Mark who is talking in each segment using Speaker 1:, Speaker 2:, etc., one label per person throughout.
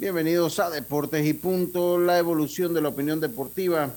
Speaker 1: Bienvenidos a Deportes y Punto, la evolución de la opinión deportiva.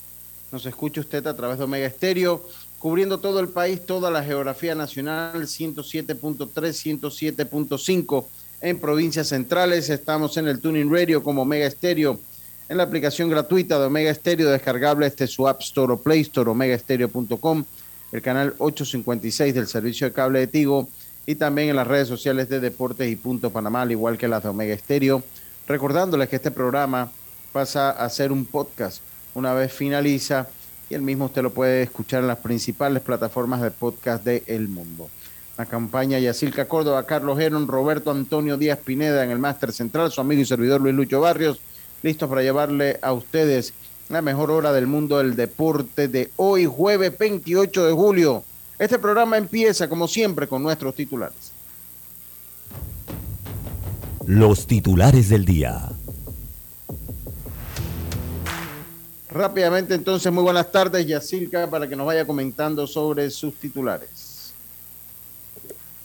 Speaker 1: Nos escucha usted a través de Omega Estéreo, cubriendo todo el país, toda la geografía nacional, 107.3, 107.5 en provincias centrales. Estamos en el Tuning Radio como Omega Estéreo, en la aplicación gratuita de Omega Estéreo, descargable este su App Store o Play Store, omegaestereo.com, el canal 856 del servicio de cable de Tigo y también en las redes sociales de Deportes y Punto Panamá, al igual que las de Omega Estéreo recordándoles que este programa pasa a ser un podcast una vez finaliza y el mismo usted lo puede escuchar en las principales plataformas de podcast de El Mundo. La campaña Yacilca Córdoba, Carlos Heron, Roberto Antonio Díaz Pineda en el Máster Central, su amigo y servidor Luis Lucho Barrios, listos para llevarle a ustedes la mejor hora del mundo del deporte de hoy, jueves 28 de julio. Este programa empieza, como siempre, con nuestros titulares.
Speaker 2: Los titulares del día.
Speaker 1: Rápidamente, entonces, muy buenas tardes, Yacilca, para que nos vaya comentando sobre sus titulares.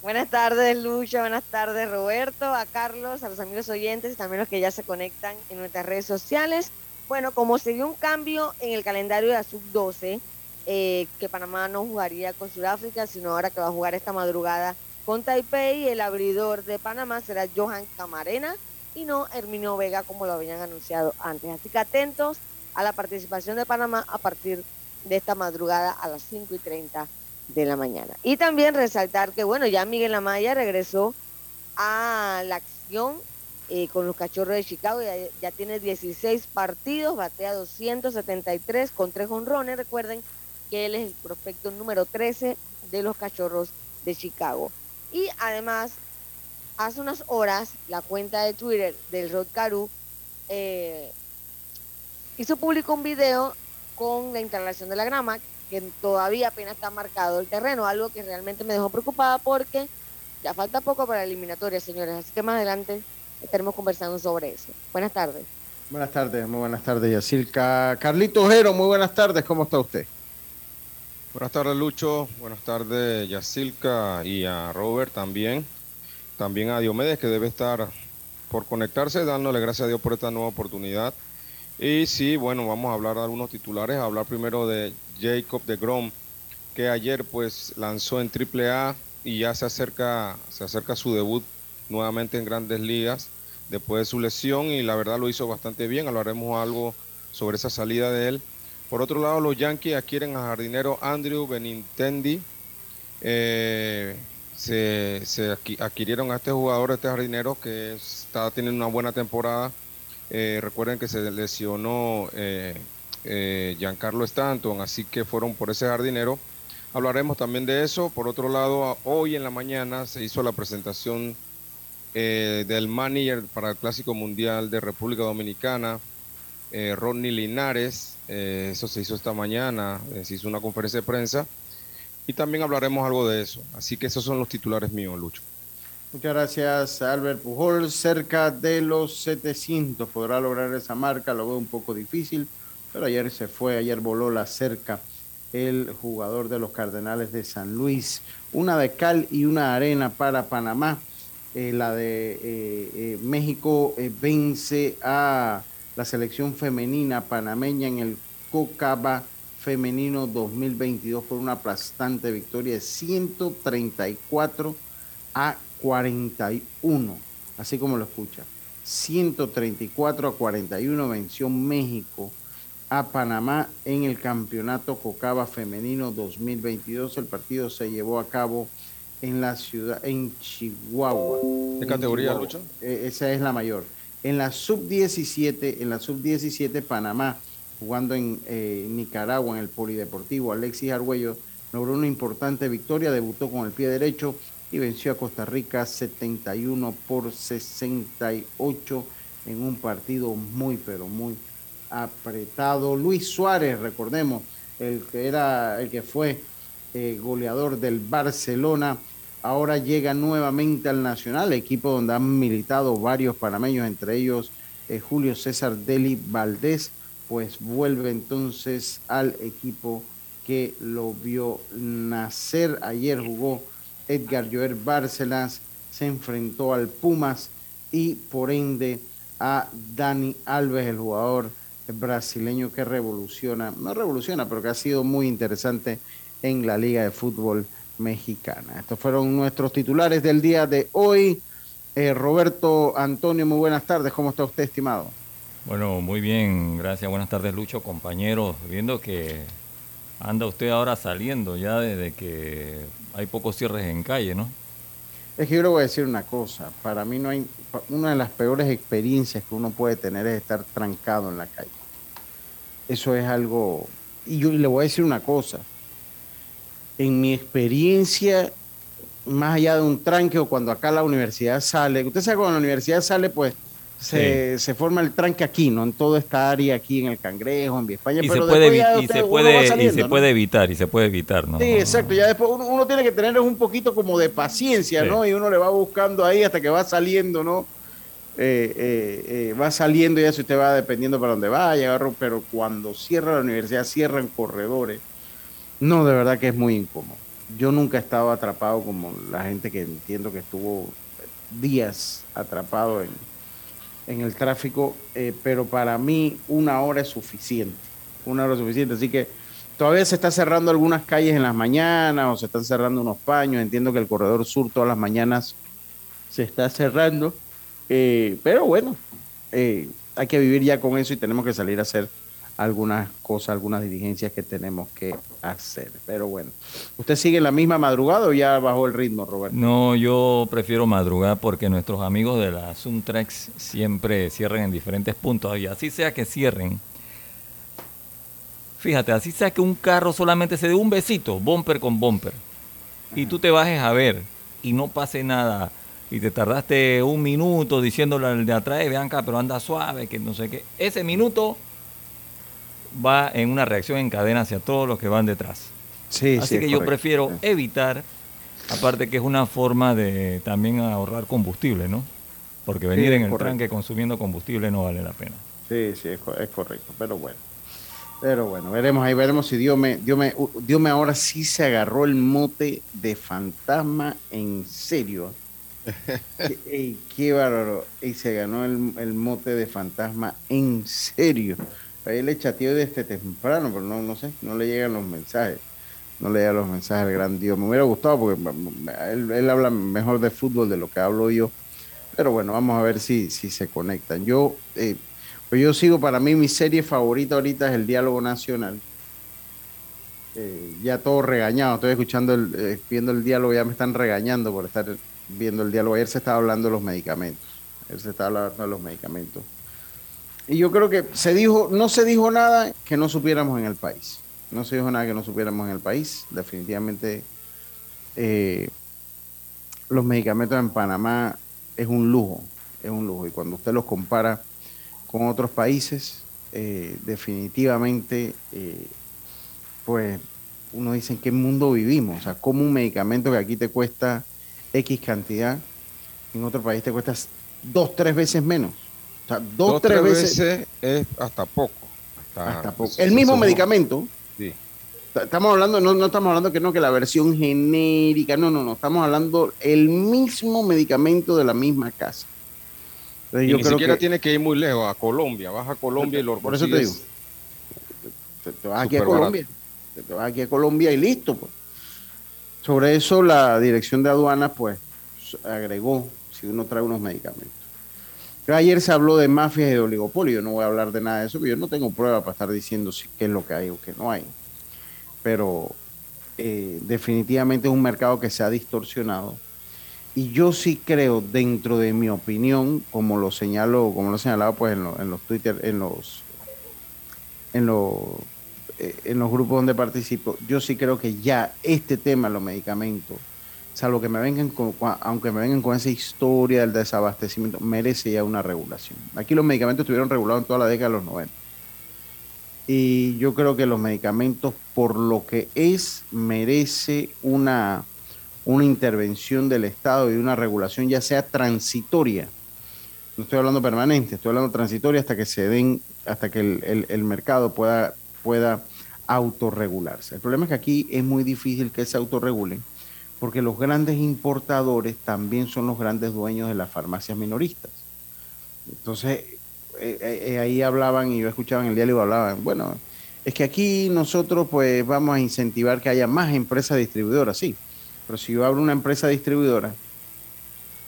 Speaker 3: Buenas tardes, Lucha. Buenas tardes, Roberto, a Carlos, a los amigos oyentes y también los que ya se conectan en nuestras redes sociales. Bueno, como se dio un cambio en el calendario de la sub-12, eh, que Panamá no jugaría con Sudáfrica, sino ahora que va a jugar esta madrugada con Taipei, el abridor de Panamá será Johan Camarena y no Herminio Vega, como lo habían anunciado antes. Así que atentos a la participación de Panamá a partir de esta madrugada a las 5 y 30 de la mañana. Y también resaltar que, bueno, ya Miguel Amaya regresó a la acción eh, con los cachorros de Chicago, ya, ya, tiene 16 partidos, batea 273 con tres honrones. Recuerden que él es el prospecto número 13 de los cachorros de Chicago. Y además, hace unas horas, la cuenta de Twitter del Rod Caru eh, hizo público un video con la instalación de la grama, que todavía apenas está marcado el terreno, algo que realmente me dejó preocupada porque ya falta poco para la eliminatoria, señores. Así que más adelante estaremos conversando sobre eso. Buenas tardes.
Speaker 1: Buenas tardes, muy buenas tardes, Yacilca. Carlito Ojero, muy buenas tardes, ¿cómo está usted?
Speaker 4: Buenas tardes, Lucho. Buenas tardes, Yacilca y a Robert también. También a Diomedes, que debe estar por conectarse, dándole gracias a Dios por esta nueva oportunidad. Y sí, bueno, vamos a hablar de algunos titulares. hablar primero de Jacob de Grom, que ayer pues lanzó en AAA y ya se acerca, se acerca su debut nuevamente en grandes ligas después de su lesión y la verdad lo hizo bastante bien. Hablaremos algo sobre esa salida de él. Por otro lado, los Yankees adquieren a jardinero Andrew Benintendi. Eh, se, adquirieron a este jugador, este jardinero, que está teniendo una buena temporada. Eh, recuerden que se lesionó eh, Giancarlo Stanton, así que fueron por ese jardinero. Hablaremos también de eso. Por otro lado, hoy en la mañana se hizo la presentación del manager para el Clásico Mundial de República Dominicana, Rodney Linares. Eh, eso se hizo esta mañana, eh, se hizo una conferencia de prensa y también hablaremos algo de eso. Así que esos son los titulares míos, Lucho.
Speaker 1: Muchas gracias, Albert Pujol. Cerca de los 700 podrá lograr esa marca, lo veo un poco difícil, pero ayer se fue, ayer voló la cerca el jugador de los Cardenales de San Luis. Una de cal y una arena para Panamá. Eh, la de México vence a la selección femenina panameña en el Cocaba Femenino 2022 por una aplastante victoria de 134 a 41, así como lo escucha. 134 a 41 venció México a Panamá en el Campeonato Cocaba Femenino 2022. El partido se llevó a cabo en la ciudad, en Chihuahua.
Speaker 4: ¿Qué categoría, Lucho?
Speaker 1: Eh, esa es la mayor. En la sub-17, en la sub-17 Panamá, jugando en eh, Nicaragua en el Polideportivo, Alexis Argüello logró una importante victoria, debutó con el pie derecho y venció a Costa Rica 71 por 68 en un partido muy, pero muy apretado. Luis Suárez, recordemos, el que era, el que fue eh, goleador del Barcelona, ahora llega nuevamente al Nacional, equipo donde han militado varios panameños, entre ellos eh, Julio César Deli Valdés, pues vuelve entonces al equipo que lo vio nacer. Ayer jugó Edgar Joer Bárcenas, se enfrentó al Pumas y por ende a Dani Alves, el jugador brasileño que revoluciona, no revoluciona, pero que ha sido muy interesante en la Liga de Fútbol Mexicana. Estos fueron nuestros titulares del día de hoy. Eh, Roberto Antonio, muy buenas tardes. ¿Cómo está usted, estimado?
Speaker 5: Bueno, muy bien, gracias. Buenas tardes, Lucho, compañeros. Viendo que anda usted ahora saliendo ya desde que hay pocos cierres en calle, ¿no?
Speaker 1: Es que yo le voy a decir una cosa. Para mí no hay una de las peores experiencias que uno puede tener es estar trancado en la calle. Eso es algo... Y yo le voy a decir una cosa. En mi experiencia, más allá de un tranque o cuando acá la universidad sale, usted sabe cuando la universidad sale, pues se, se, forma el tranque aquí, ¿no? En toda esta área, aquí en el Cangrejo, en España.
Speaker 5: Y, pero se, puede, y se, puede, y se puede evitar, y se puede evitar, ¿no?
Speaker 1: Sí, exacto. Ya después uno, tiene que tener un poquito como de paciencia, ¿no? Y uno le va buscando ahí hasta que va saliendo, ¿no? Eh, eh, eh, va saliendo ya si usted va dependiendo para dónde vaya, pero cuando cierra la universidad, cierran corredores. No, de verdad que es muy incómodo. Yo nunca he estado atrapado como la gente que entiendo que estuvo días atrapado en, en el tráfico, pero para mí una hora es suficiente. Una hora es suficiente. Así que todavía se está cerrando algunas calles en las mañanas o se están cerrando unos paños. Entiendo que el corredor sur todas las mañanas se está cerrando eh, pero bueno, eh, hay que vivir ya con eso y tenemos que salir a hacer algunas cosas, algunas diligencias que tenemos que hacer. Pero bueno, ¿usted sigue en la misma madrugada o ya bajó el ritmo, Roberto?
Speaker 5: No, yo prefiero madrugar porque nuestros amigos de la Suntrax siempre cierran en diferentes puntos y así sea que cierren. Fíjate, así sea que un carro solamente se dé un besito, bumper con bumper, y tú te bajes a ver y no pase nada y te tardaste un minuto diciéndole al de atrás, vean acá, pero anda suave, que no sé qué. Ese minuto va en una reacción en cadena hacia todos los que van detrás. Sí, Así que yo prefiero evitar, aparte que es una forma de también ahorrar combustible, ¿no? Porque venir en el tranque consumiendo combustible no vale la pena.
Speaker 1: Sí, sí, es, correcto, pero bueno. Pero bueno, veremos ahí, veremos si Dios me, Dios me, Dios me ahora sí se agarró el mote de fantasma en serio qué, bárbaro. Y se ganó el, mote de fantasma en serio. Ahí le chateó desde temprano, pero no, no sé, no le llegan los mensajes. No le llegan los mensajes al gran Dios. Me hubiera gustado porque él, habla mejor de fútbol de lo que hablo yo. Pero bueno, vamos a ver si, si se conectan. Yo, eh, pues yo sigo, para mí mi serie favorita ahorita es el Diálogo Nacional. Eh, ya todo regañado, estoy escuchando, el, eh, viendo el diálogo, ya me están regañando por estar viendo el diálogo. Ayer se estaba hablando de los medicamentos. Ayer se estaba hablando de los medicamentos. Y yo creo que se dijo, no se dijo nada que no supiéramos en el país. No se dijo nada que no supiéramos en el país. Definitivamente eh, los medicamentos en Panamá es un lujo, es un lujo. Y cuando usted los compara con otros países, eh, definitivamente, eh, pues uno dice en qué mundo vivimos. O sea, como un medicamento que aquí te cuesta X cantidad, en otro país te cuesta dos, tres veces menos.
Speaker 4: O sea, dos, tres, veces, es hasta poco.
Speaker 1: Hasta, poco. El mismo medicamento.
Speaker 4: Sí.
Speaker 1: Estamos hablando, no, no estamos hablando que no, que la versión genérica, no, no, no, estamos hablando el mismo medicamento de la misma casa.
Speaker 4: y ni siquiera tiene que ir muy lejos, a Colombia, vas a Colombia y lo
Speaker 1: Por eso te digo. Te, vas aquí a Colombia. Te vas aquí a Colombia y listo, pues. Sobre eso la dirección de aduanas pues agregó si uno trae unos medicamentos. Ayer se habló de mafias y de oligopolio, no voy a hablar de nada de eso, porque yo no tengo prueba para estar diciendo si, qué es lo que hay o qué no hay. Pero eh, definitivamente es un mercado que se ha distorsionado. Y yo sí creo, dentro de mi opinión, como lo señalo, como lo he señalado pues en, los Twitter, en los en los eh, en los grupos donde participo, yo sí creo que ya este tema, los medicamentos, salvo que me vengan con, aunque me vengan con esa historia del desabastecimiento, merece ya una regulación. Aquí los medicamentos estuvieron regulados en toda la década de los 90. Y yo creo que los medicamentos, por lo que es, merece una, una intervención del Estado y una regulación ya sea transitoria. No estoy hablando permanente, estoy hablando transitoria hasta que se den, hasta que el, el mercado pueda, pueda autorregularse. El problema es que aquí es muy difícil que se autorregulen porque los grandes importadores también son los grandes dueños de las farmacias minoristas. Entonces, eh, eh, eh, ahí hablaban y yo escuchaba en el diario hablaban, bueno, es que aquí nosotros pues vamos a incentivar que haya más empresas distribuidoras, sí, pero si yo abro una empresa distribuidora,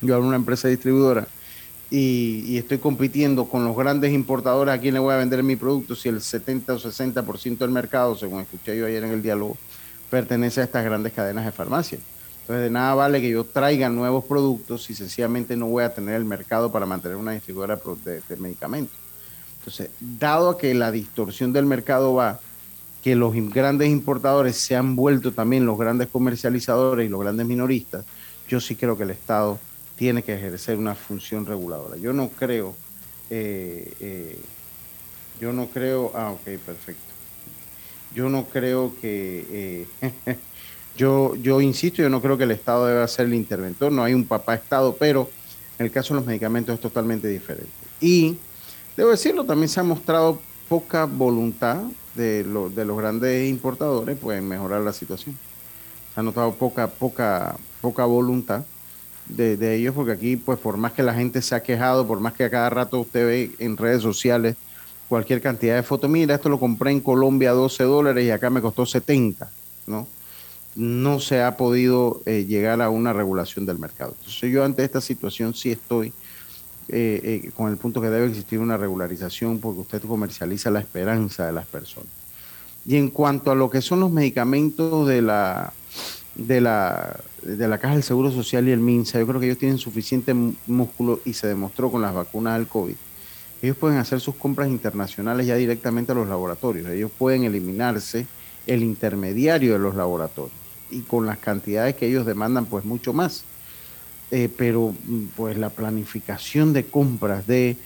Speaker 1: yo abro una empresa distribuidora y, y estoy compitiendo con los grandes importadores, ¿a quién le voy a vender mi producto si el 70 o 60% del mercado, según escuché yo ayer en el diálogo, pertenece a estas grandes cadenas de farmacia? Entonces, de nada vale que yo traiga nuevos productos si sencillamente no voy a tener el mercado para mantener una distribuidora de, medicamentos. Entonces, dado que la distorsión del mercado va, que los grandes importadores se han vuelto también los grandes comercializadores y los grandes minoristas, yo sí creo que el Estado tiene que ejercer una función reguladora. Yo no creo, eh, eh, yo no creo, ah, ok, perfecto. Yo no creo que eh, Yo, yo insisto, yo no creo que el Estado deba ser el interventor, no hay un papá Estado, pero en el caso de los medicamentos es totalmente diferente. Y debo decirlo, también se ha mostrado poca voluntad de, de los grandes importadores pues, en mejorar la situación. Se ha notado poca, poca, poca voluntad de, de, ellos, porque aquí, pues por más que la gente se ha quejado, por más que a cada rato usted ve en redes sociales cualquier cantidad de fotos, mira, esto lo compré en Colombia a 12 dólares y acá me costó 70, ¿no? No se ha podido eh, llegar a una regulación del mercado. Entonces yo ante esta situación sí estoy eh, eh, con el punto que debe existir una regularización porque usted comercializa la esperanza de las personas. Y en cuanto a lo que son los medicamentos de la, de la, de la Caja del Seguro Social y el MINSA, yo creo que ellos tienen suficiente músculo y se demostró con las vacunas del COVID. Ellos pueden hacer sus compras internacionales ya directamente a los laboratorios. Ellos pueden eliminarse el intermediario de los laboratorios y con las cantidades que ellos demandan, pues mucho más. Eh, pero pues la planificación de compras de,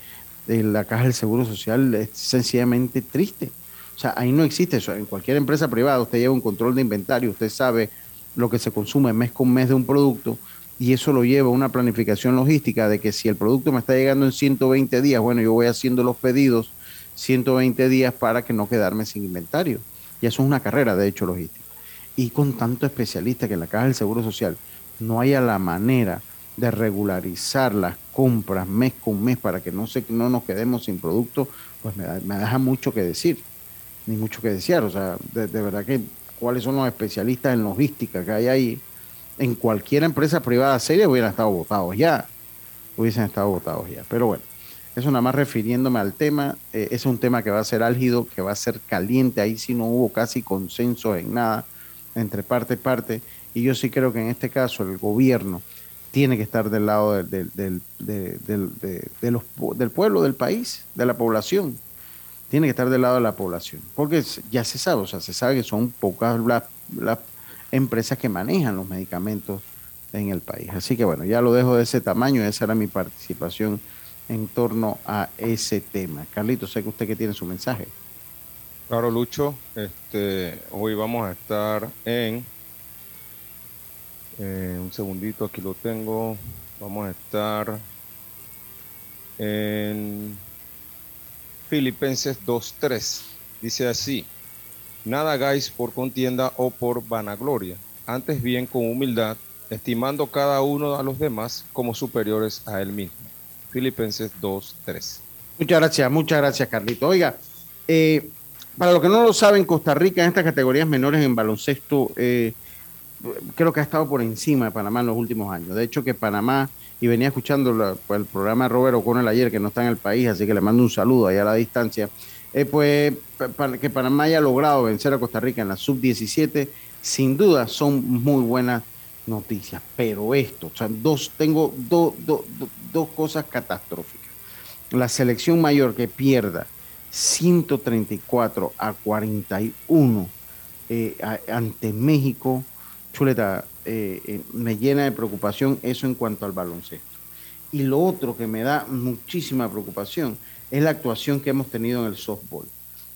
Speaker 1: la Caja del Seguro Social es sencillamente triste. O sea, ahí no existe eso. En cualquier empresa privada usted lleva un control de inventario, usted sabe lo que se consume mes con mes de un producto y eso lo lleva a una planificación logística de que si el producto me está llegando en 120 días, bueno, yo voy haciendo los pedidos 120 días para que no quedarme sin inventario. Y eso es una carrera, de hecho, logística y con tanto especialista que en la Caja del Seguro Social no haya la manera de regularizar las compras mes con mes para que no, se, no nos quedemos sin producto, pues me, deja mucho que decir, ni mucho que desear. O sea, de, verdad que cuáles son los especialistas en logística que hay ahí. En cualquier empresa privada seria hubieran estado votados ya, hubiesen estado votados ya. Pero bueno, eso nada más refiriéndome al tema, eh, es un tema que va a ser álgido, que va a ser caliente, ahí sí no hubo casi consenso en nada entre parte y parte, y yo sí creo que en este caso el gobierno tiene que estar del lado del, del, pueblo, del país, de la población. Tiene que estar del lado de la población. Porque ya se sabe, o sea, se sabe que son pocas las, las empresas que manejan los medicamentos en el país. Así que bueno, ya lo dejo de ese tamaño, esa era mi participación en torno a ese tema. Carlito, sé que usted que tiene su mensaje.
Speaker 4: Claro, Lucho. Este, hoy vamos a estar en, eh, un segundito, aquí lo tengo. Vamos a estar en Filipenses 2.3. Dice así, nada hagáis por contienda o por vanagloria, antes bien con humildad, estimando cada uno a los demás como superiores a él mismo. Filipenses 2.3.
Speaker 1: Muchas gracias, muchas gracias, Carlito. Oiga, eh, para los que no lo saben, Costa Rica en estas categorías menores en baloncesto eh, creo que ha estado por encima de Panamá en los últimos años. De hecho, que Panamá y venía escuchando el programa de Robert O'Connell ayer, que no está en el país, así que le mando un saludo allá a la distancia. Eh, pues que Panamá haya logrado vencer a Costa Rica en la sub-17, sin duda son muy buenas noticias. Pero esto, o sea, dos, tengo dos cosas catastróficas. La selección mayor que pierda 134 a 41 eh, ante México, chuleta, eh, eh, me llena de preocupación eso en cuanto al baloncesto. Y lo otro que me da muchísima preocupación es la actuación que hemos tenido en el softball.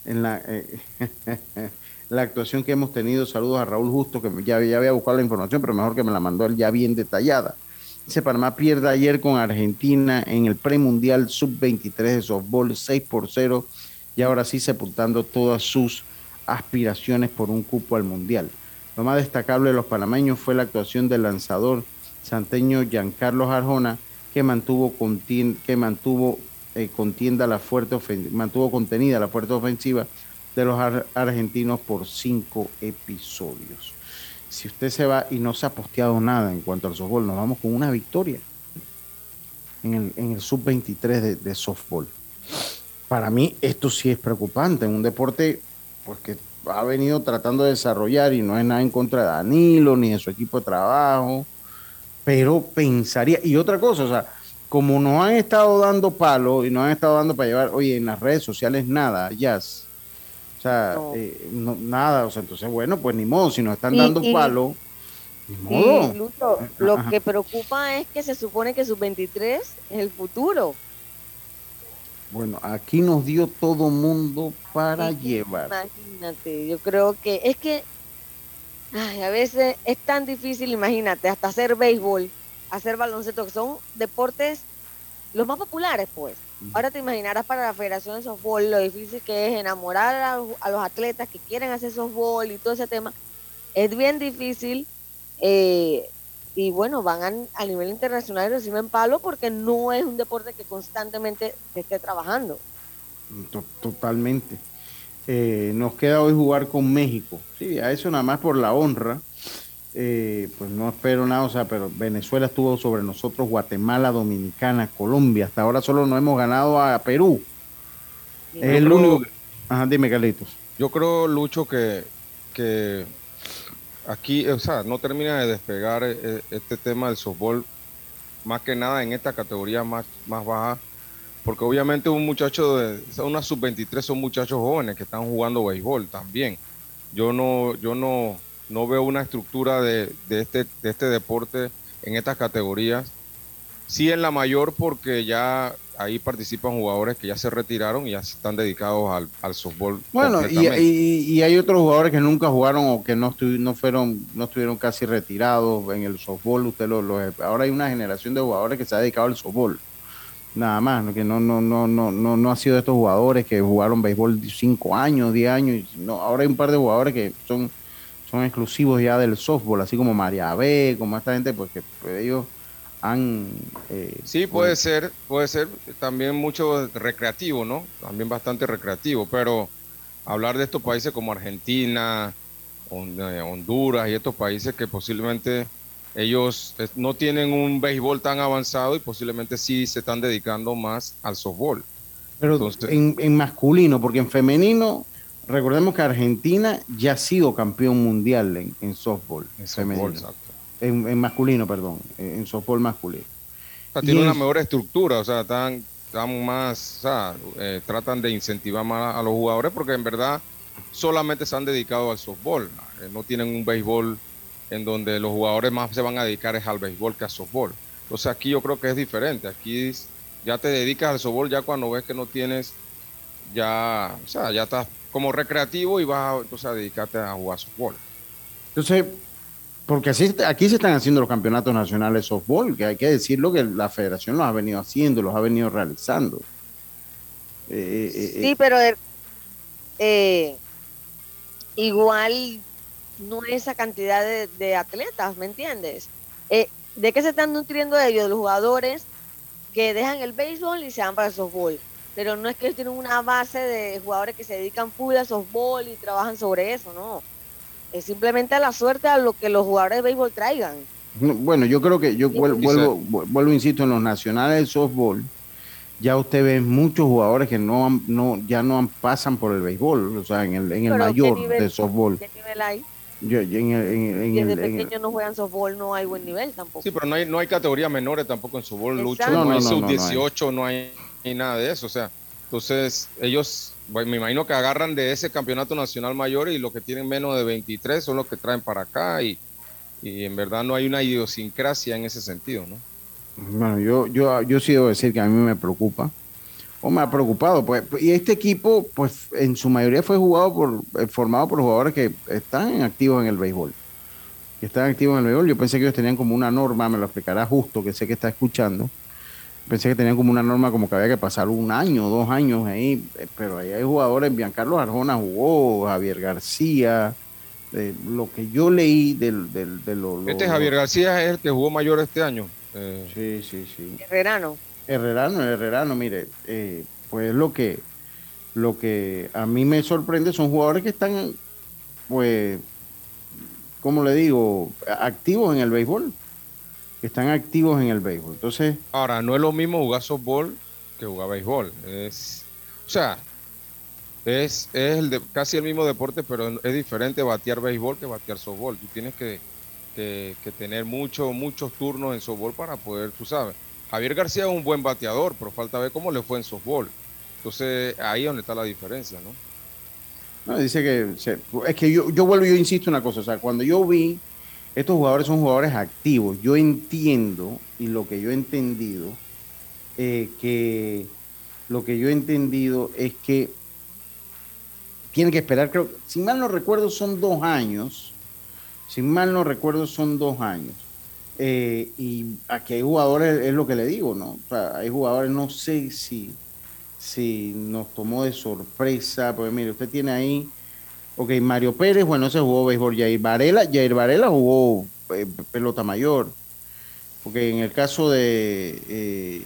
Speaker 1: En la, actuación que hemos tenido, saludos a Raúl Justo, que ya, ya había buscado la información, pero mejor que me la mandó él ya bien detallada. Dice Panamá pierde ayer con Argentina en el premundial sub-23 de softball 6 por 0 y ahora sí sepultando todas sus aspiraciones por un cupo al mundial. Lo más destacable de los panameños fue la actuación del lanzador santeño Giancarlo Arjona, que mantuvo, que mantuvo eh, contienda la fuerte mantuvo contenida la fuerte ofensiva de los argentinos por cinco episodios. Si usted se va y no se ha posteado nada en cuanto al softball, nos vamos con una victoria en el, en el sub-23 de, de, softball. Para mí esto sí es preocupante, en un deporte pues, que ha venido tratando de desarrollar y no es nada en contra de Danilo ni de su equipo de trabajo, pero pensaría, y otra cosa, o sea, como nos han estado dando palo y nos han estado dando para llevar, oye, en las redes sociales nada, jazz. O sea, eh, nada, o sea, entonces, bueno, pues ni modo, si nos están dando palo, ni modo.
Speaker 3: lo que preocupa es que se supone que sus 23 es el futuro.
Speaker 1: Bueno, aquí nos dio todo mundo para llevar.
Speaker 3: Imagínate, yo creo que es que ay, a veces es tan difícil, imagínate, hasta hacer béisbol hacer baloncesto, que son deportes los más populares, pues. Ahora te imaginarás para la Federación de Softball lo difícil que es enamorar a, los atletas que quieren hacer softball y todo ese tema. Es bien difícil. Eh, y bueno, van a, nivel internacional y reciben palo porque no es un deporte que constantemente se esté trabajando.
Speaker 1: Totalmente. Eh, nos queda hoy jugar con México. Sí, a eso nada más por la honra. Eh, pues no espero nada, o sea, pero Venezuela estuvo sobre nosotros, Guatemala, Dominicana, Colombia, hasta ahora solo nos hemos ganado a Perú. Es el único. Ajá, dime, Carlitos.
Speaker 4: Yo creo, Lucho, que, que aquí, o sea, no termina de despegar eh, este tema del softball, más que nada en esta categoría más, más baja, porque obviamente un muchacho de, una sub-23 son muchachos jóvenes que están jugando béisbol también. Yo no, yo no, no veo una estructura de, este, de este deporte en estas categorías. Sí en la mayor porque ya ahí participan jugadores que ya se retiraron y ya están dedicados al, al softball.
Speaker 1: Bueno, y, hay otros jugadores que nunca jugaron o que no, no, fueron, no estuvieron casi retirados en el softball. Usted lo, ahora hay una generación de jugadores que se ha dedicado al softball. Nada más, que no, no, no, no, no, no ha sido de estos jugadores que jugaron béisbol 5 años, 10 años. No, ahora hay un par de jugadores que son son exclusivos ya del softball, así como María B, como esta gente, pues que pues, ellos han...
Speaker 4: Eh, sí, puede pues, ser, puede ser también mucho recreativo, ¿no? También bastante recreativo, pero hablar de estos países como Argentina, eh, Honduras y estos países que posiblemente ellos no tienen un béisbol tan avanzado y posiblemente sí se están dedicando más al softball.
Speaker 1: Pero en, en masculino, porque en femenino Recordemos que Argentina ya ha sido campeón mundial en, softball. En softball, exacto. En, masculino, perdón. En, softball masculino.
Speaker 4: tiene una mejor estructura, o sea, están, están más, o sea, eh, tratan de incentivar más a los jugadores porque en verdad solamente se han dedicado al softball. Eh, no tienen un béisbol en donde los jugadores más se van a dedicar es al béisbol que al softball. Entonces aquí yo creo que es diferente. Aquí ya te dedicas al softball ya cuando ves que no tienes ya, o sea, ya estás como recreativo y vas entonces a dedicarte a jugar softball.
Speaker 1: Entonces, porque así, aquí se están haciendo los campeonatos nacionales de softball, que hay que decirlo que la federación los ha venido haciendo, los ha venido realizando.
Speaker 3: Eh, eh, eh, sí, pero igual no esa cantidad de, atletas, ¿me entiendes? ¿De qué se están nutriendo ellos? Los jugadores que dejan el béisbol y se van para el softball pero no es que ellos tienen una base de jugadores que se dedican full a softball y trabajan sobre eso, no. Es simplemente a la suerte a lo que los jugadores de béisbol traigan.
Speaker 1: Bueno, yo creo que yo vuelvo, vuelvo, insisto, en los nacionales de softball, ya usted ve muchos jugadores que no, no ya no pasan por el béisbol, o sea, en el, en el mayor de softball.
Speaker 3: ¿Qué nivel hay? Yo, en el, Desde pequeños no juegan softball, no hay buen nivel tampoco.
Speaker 4: Sí, pero no hay, no hay categorías menores tampoco en softball, Lucho. No, hay sub-18, no hay, nada de eso. O sea, entonces ellos, me imagino que agarran de ese campeonato nacional mayor y los que tienen menos de 23 son los que traen para acá y, y en verdad no hay una idiosincrasia en ese sentido, ¿no?
Speaker 1: Bueno, yo, yo, yo sí debo decir que a mí me preocupa, o me ha preocupado, pues, y este equipo, pues, en su mayoría fue jugado por, eh, formado por jugadores que están activos en el béisbol, que están activos en el béisbol, yo pensé que ellos tenían como una norma, me lo explicará justo, que sé que está escuchando, pensé que tenían como una norma como que había que pasar un año, dos años ahí, eh, pero ahí hay jugadores, Biancarlo Arjona jugó, Javier García, de lo que yo leí del, del, de lo,
Speaker 4: Este Javier García es el que jugó mayor este año.
Speaker 1: Eh, sí, sí, sí.
Speaker 3: Herrerano.
Speaker 1: Herrerano, Herrerano, mire, eh, pues lo que, lo que a mí me sorprende son jugadores que están, pues, ¿cómo le digo? Activos en el béisbol. Que están activos en el béisbol. Entonces.
Speaker 4: Ahora, no es lo mismo jugar softball que jugar béisbol. Es, o sea, es, es el de, casi el mismo deporte, pero es diferente batear béisbol que batear softball. Tú tienes que, tener mucho, muchos turnos en softball para poder, tú sabes. Javier García es un buen bateador, pero falta ver cómo le fue en softball. Entonces, ahí es donde está la diferencia, ¿no?
Speaker 1: No, dice que es que yo, yo vuelvo, yo insisto una cosa, o sea, cuando yo vi estos jugadores son jugadores activos, yo entiendo y lo que yo he entendido eh, que lo que yo he entendido es que tiene que esperar, creo, si mal no recuerdo, son dos años. Si mal no recuerdo, son dos años. Eh, y aquí hay jugadores, es lo que le digo, ¿no? O sea, hay jugadores, no sé si, si nos tomó de sorpresa, porque mire, usted tiene ahí, ok, Mario Pérez, bueno, se jugó béisbol, Jair Varela, Jair Varela jugó eh, pelota mayor, porque en el caso de eh,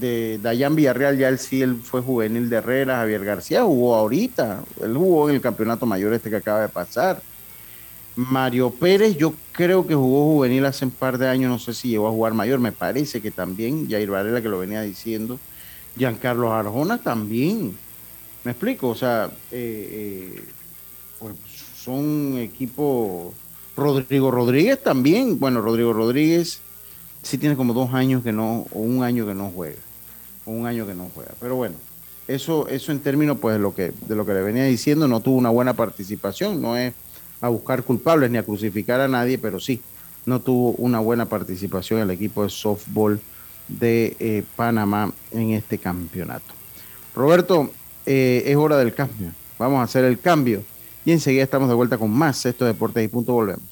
Speaker 1: de Dayan Villarreal, ya él sí él fue juvenil de Herrera, Javier García jugó ahorita, él jugó en el campeonato mayor este que acaba de pasar. Mario Pérez, yo creo que jugó juvenil hace un par de años, no sé si llegó a jugar mayor, me parece que también, Jair Varela que lo venía diciendo, Giancarlo Arjona también. ¿Me explico? O sea, eh, eh, son equipos. Rodrigo Rodríguez también, bueno, Rodrigo Rodríguez sí tiene como dos años que no, o un año que no juega, o un año que no juega. Pero bueno, eso, eso en términos pues de lo que, de lo que le venía diciendo, no tuvo una buena participación, no es a buscar culpables ni a crucificar a nadie, pero sí, no tuvo una buena participación el equipo de softball de eh, Panamá en este campeonato. Roberto, eh, es hora del cambio. Vamos a hacer el cambio y enseguida estamos de vuelta con más estos deportes y punto volvemos.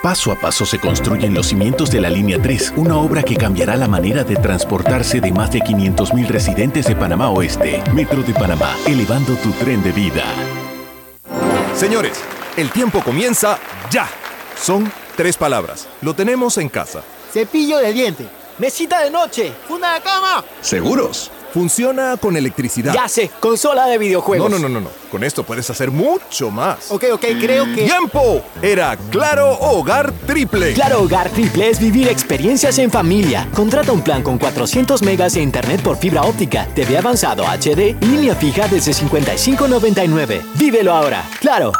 Speaker 6: Paso a paso se construyen los cimientos de la Línea 3, una obra que cambiará la manera de transportarse de más de 500.000 residentes de Panamá Oeste. Metro de Panamá, elevando tu tren de vida.
Speaker 7: Señores, el tiempo comienza ya. Son tres palabras. Lo tenemos en casa.
Speaker 8: Cepillo de diente, mesita de noche, funda de cama.
Speaker 7: ¿Seguros? Funciona con electricidad.
Speaker 8: Ya sé, consola de videojuegos.
Speaker 7: No, no, no, no, no. Con esto puedes hacer mucho más.
Speaker 8: Ok, ok, creo que.
Speaker 7: ¡Tiempo! Era Claro Hogar Triple.
Speaker 9: Claro Hogar Triple es vivir experiencias en familia. Contrata un plan con 400 megas de internet por fibra óptica, TV avanzado HD y línea fija desde 55.99. Vívelo ahora. Claro.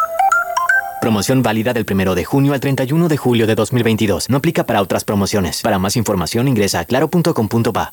Speaker 9: Promoción válida del 1 de junio al 31 de julio de 2022. No aplica para otras promociones. Para más información ingresa a claro.com.pa.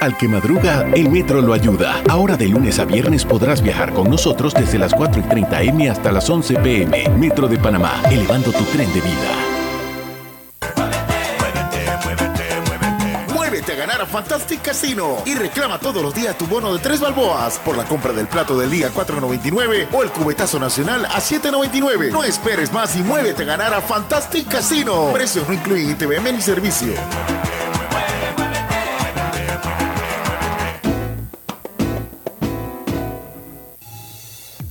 Speaker 6: Al que madruga, el metro lo ayuda. Ahora de lunes a viernes podrás viajar con nosotros desde las 4 y 30 M hasta las 11 PM. Metro de Panamá, elevando tu tren de vida.
Speaker 10: Muévete a ganar ganar a Fantastic Casino y reclama todos los días tu bono de tres balboas por la compra del plato del día 4.99 o el cubetazo nacional a 7.99. No esperes más y muévete a ganar a Fantastic Casino. Precios no incluyen ITVM ni servicio.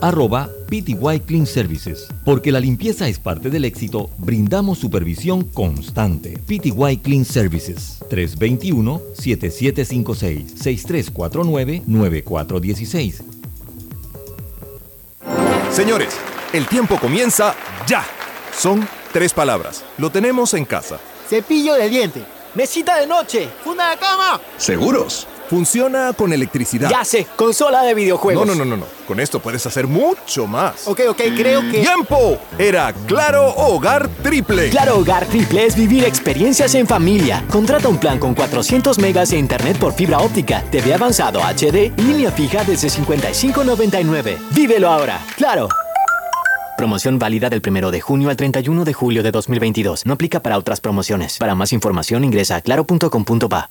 Speaker 2: arroba PTY Clean Services. Porque la limpieza es parte del éxito, brindamos supervisión constante. PTY Clean Services 321-7756-6349-9416.
Speaker 7: Señores, el tiempo comienza ya. Son tres palabras. Lo tenemos en casa.
Speaker 8: Cepillo de diente. Mesita de noche. Funda de cama.
Speaker 7: ¿Seguros? Funciona con electricidad.
Speaker 8: Ya sé, consola de videojuegos.
Speaker 7: No, no, no, no, no. Con esto puedes hacer mucho más.
Speaker 8: Ok, ok, creo que.
Speaker 7: ¡Tiempo! Era Claro Hogar Triple.
Speaker 9: Claro Hogar Triple es vivir experiencias en familia. Contrata un plan con 400 megas de internet por fibra óptica, TV avanzado HD y línea fija desde 55.99. Vívelo ahora. Claro. Promoción válida del 1 de junio al 31 de julio de 2022. No aplica para otras promociones. Para más información ingresa a claro.com.pa.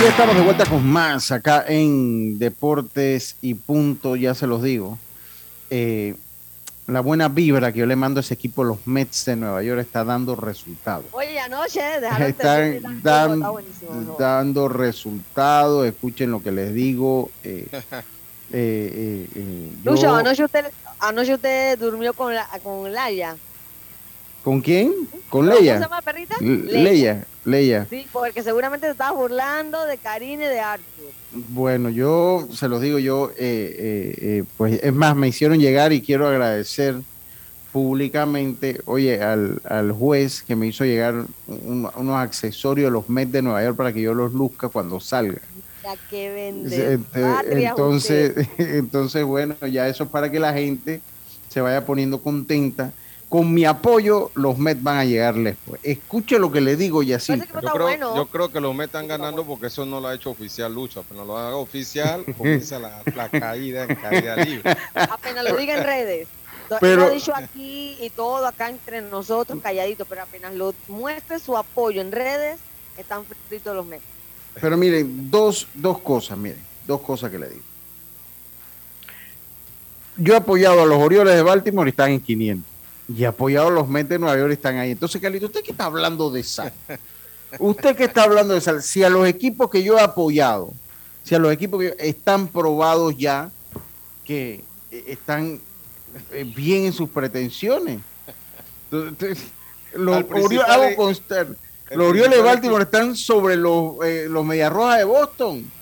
Speaker 1: Ya estamos de vuelta con más acá en Deportes y Punto, ya se los digo. Eh, la buena vibra que yo le mando a ese equipo, los Mets de Nueva York, está dando resultados.
Speaker 3: Oye, anoche
Speaker 1: Están dan- dando resultados, escuchen lo que les digo. eh, eh, eh, eh, yo-
Speaker 3: Lucho, anoche usted, anoche usted durmió con, la, con Laia.
Speaker 1: ¿Con quién? ¿Con
Speaker 3: ¿Cómo
Speaker 1: Leia?
Speaker 3: se llama, perrita? Leia.
Speaker 1: Leia, Leia.
Speaker 3: Sí, porque seguramente se estaba burlando de Karine y de Arthur.
Speaker 1: Bueno, yo se los digo, yo, eh, eh, eh, pues es más, me hicieron llegar y quiero agradecer públicamente, oye, al, al juez que me hizo llegar un- unos accesorios de los Mets de Nueva York para que yo los luzca cuando salga.
Speaker 3: Ya que vende. Patria
Speaker 1: Entonces, entonces, bueno, ya eso es para que la gente se vaya poniendo contenta. Con mi apoyo, los Mets van a llegarles. Pues. Escuche lo que le digo, Yacir.
Speaker 4: Yo creo, yo creo que los Mets están ganando porque eso no lo ha hecho oficial Lucho. Apenas lo haga oficial, comienza la, la caída en caída libre.
Speaker 3: Apenas lo diga en redes.
Speaker 4: Pero-
Speaker 3: lo ha dicho aquí y todo acá entre nosotros, calladito, pero apenas lo muestre su apoyo en redes, están fritos los Mets.
Speaker 1: Pero miren, dos, dos cosas, miren, dos cosas que le digo. Yo he apoyado a los Orioles de Baltimore y están en 500. Y he apoyado a los Mets de Nueva York están ahí. Entonces, Carlito, ¿usted qué está hablando de sal? ¿Usted qué está hablando de sal? Si a los equipos que yo he apoyado, si a los equipos que yo- están probados ya que eh, están eh, bien en sus pretensiones. Entonces, los Orioles, de Baltimore están sobre los, eh, los Medias Rojas de Boston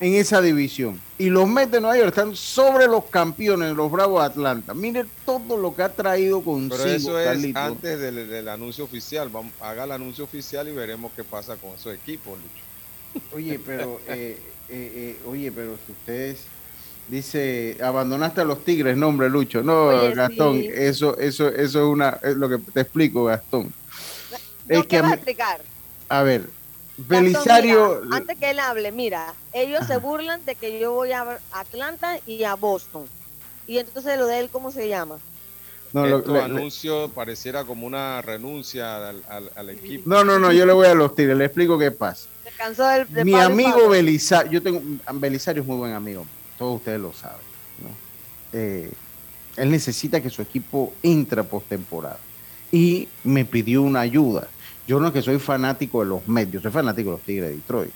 Speaker 1: en esa división. Y los Mets de Nueva York están sobre los campeones, los Bravos de Atlanta. Mire todo lo que ha traído consigo,
Speaker 4: Pero eso es
Speaker 1: Carlito.
Speaker 4: antes del, del anuncio oficial. Vamos, haga el anuncio oficial y veremos qué pasa con esos equipos, Lucho.
Speaker 1: Oye, pero, eh, eh, eh, oye, pero si ustedes dice abandonaste a los Tigres, nombre Lucho. No,
Speaker 3: Oye,
Speaker 1: Gastón,
Speaker 3: sí.
Speaker 1: eso, eso, eso es una, es lo que te explico, Gastón.
Speaker 3: No,
Speaker 1: Es que
Speaker 3: ¿qué
Speaker 1: a
Speaker 3: vas a
Speaker 1: mí-
Speaker 3: explicar?
Speaker 1: a ver, Belisario,
Speaker 3: mira, antes que él hable, mira, ellos se burlan de que yo voy a Atlanta y a Boston. Y entonces lo de él, ¿cómo se llama?
Speaker 1: no, lo- le-
Speaker 4: anuncios pareciera como una renuncia al, al- al equipo.
Speaker 1: no, no, no, yo le voy a los Tigres, le explico qué pasa.
Speaker 3: Se cansó del, de
Speaker 1: Mi
Speaker 3: Pablo
Speaker 1: amigo. Belisario, yo tengo, Belisario es muy buen amigo, todos ustedes lo saben. ¿no? Eh, él necesita que su equipo entre a postemporada y me pidió una ayuda. Yo no es que soy fanático de los Mets, yo soy fanático de los Tigres de Detroit,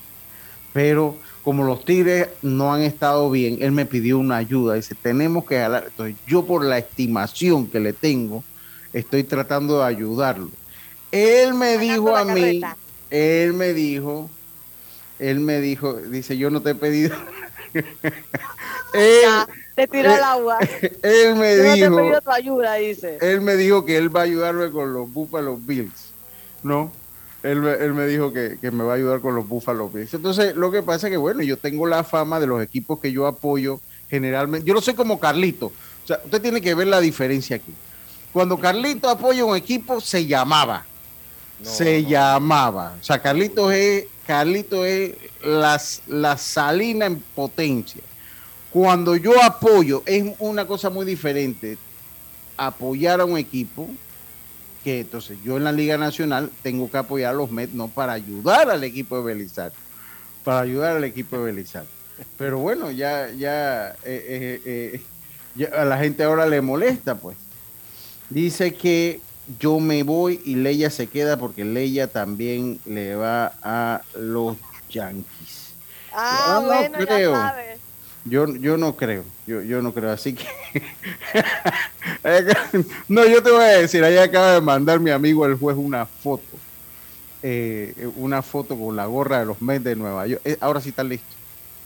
Speaker 1: pero como los Tigres no han estado bien, él me pidió una ayuda. Dice, tenemos que jalar. Entonces, yo por la estimación que le tengo, estoy tratando de ayudarlo. Él me dijo a mí, él me dijo, él me dijo, dice, yo no te he pedido.
Speaker 3: él, te tiró el agua.
Speaker 1: Él me dijo. No te he
Speaker 3: pedido tu ayuda, dice.
Speaker 1: Él me dijo que él va a ayudarme con los Buffalo Bills, ¿no? él, me dijo que, me va a ayudar con los Buffalo Bills. Entonces, lo que pasa es que, bueno, yo tengo la fama de los equipos que yo apoyo generalmente. Yo no soy como Carlito. O sea, usted tiene que ver la diferencia aquí. Cuando Carlito apoya un equipo, se llamaba. se llamaba. O sea, Carlito es, Carlito es las, la salina en potencia. Cuando yo apoyo, es una cosa muy diferente. Apoyar a un equipo que entonces yo en la Liga Nacional tengo que apoyar a los Mets, no para ayudar al equipo de Belizar, para ayudar al equipo de Belizar. Pero bueno, ya, ya, eh, eh, eh, a la gente ahora le molesta, pues. Dice que yo me voy y Leia se queda porque Leia también le va a los Yankees.
Speaker 3: Ah, bueno, ya sabes.
Speaker 1: Yo, yo no creo, yo, yo no creo, así que... no, yo te voy a decir, ahí acaba de mandar mi amigo el juez una foto, eh, una foto con la gorra de los Mets de Nueva York. Eh, ahora sí está listo.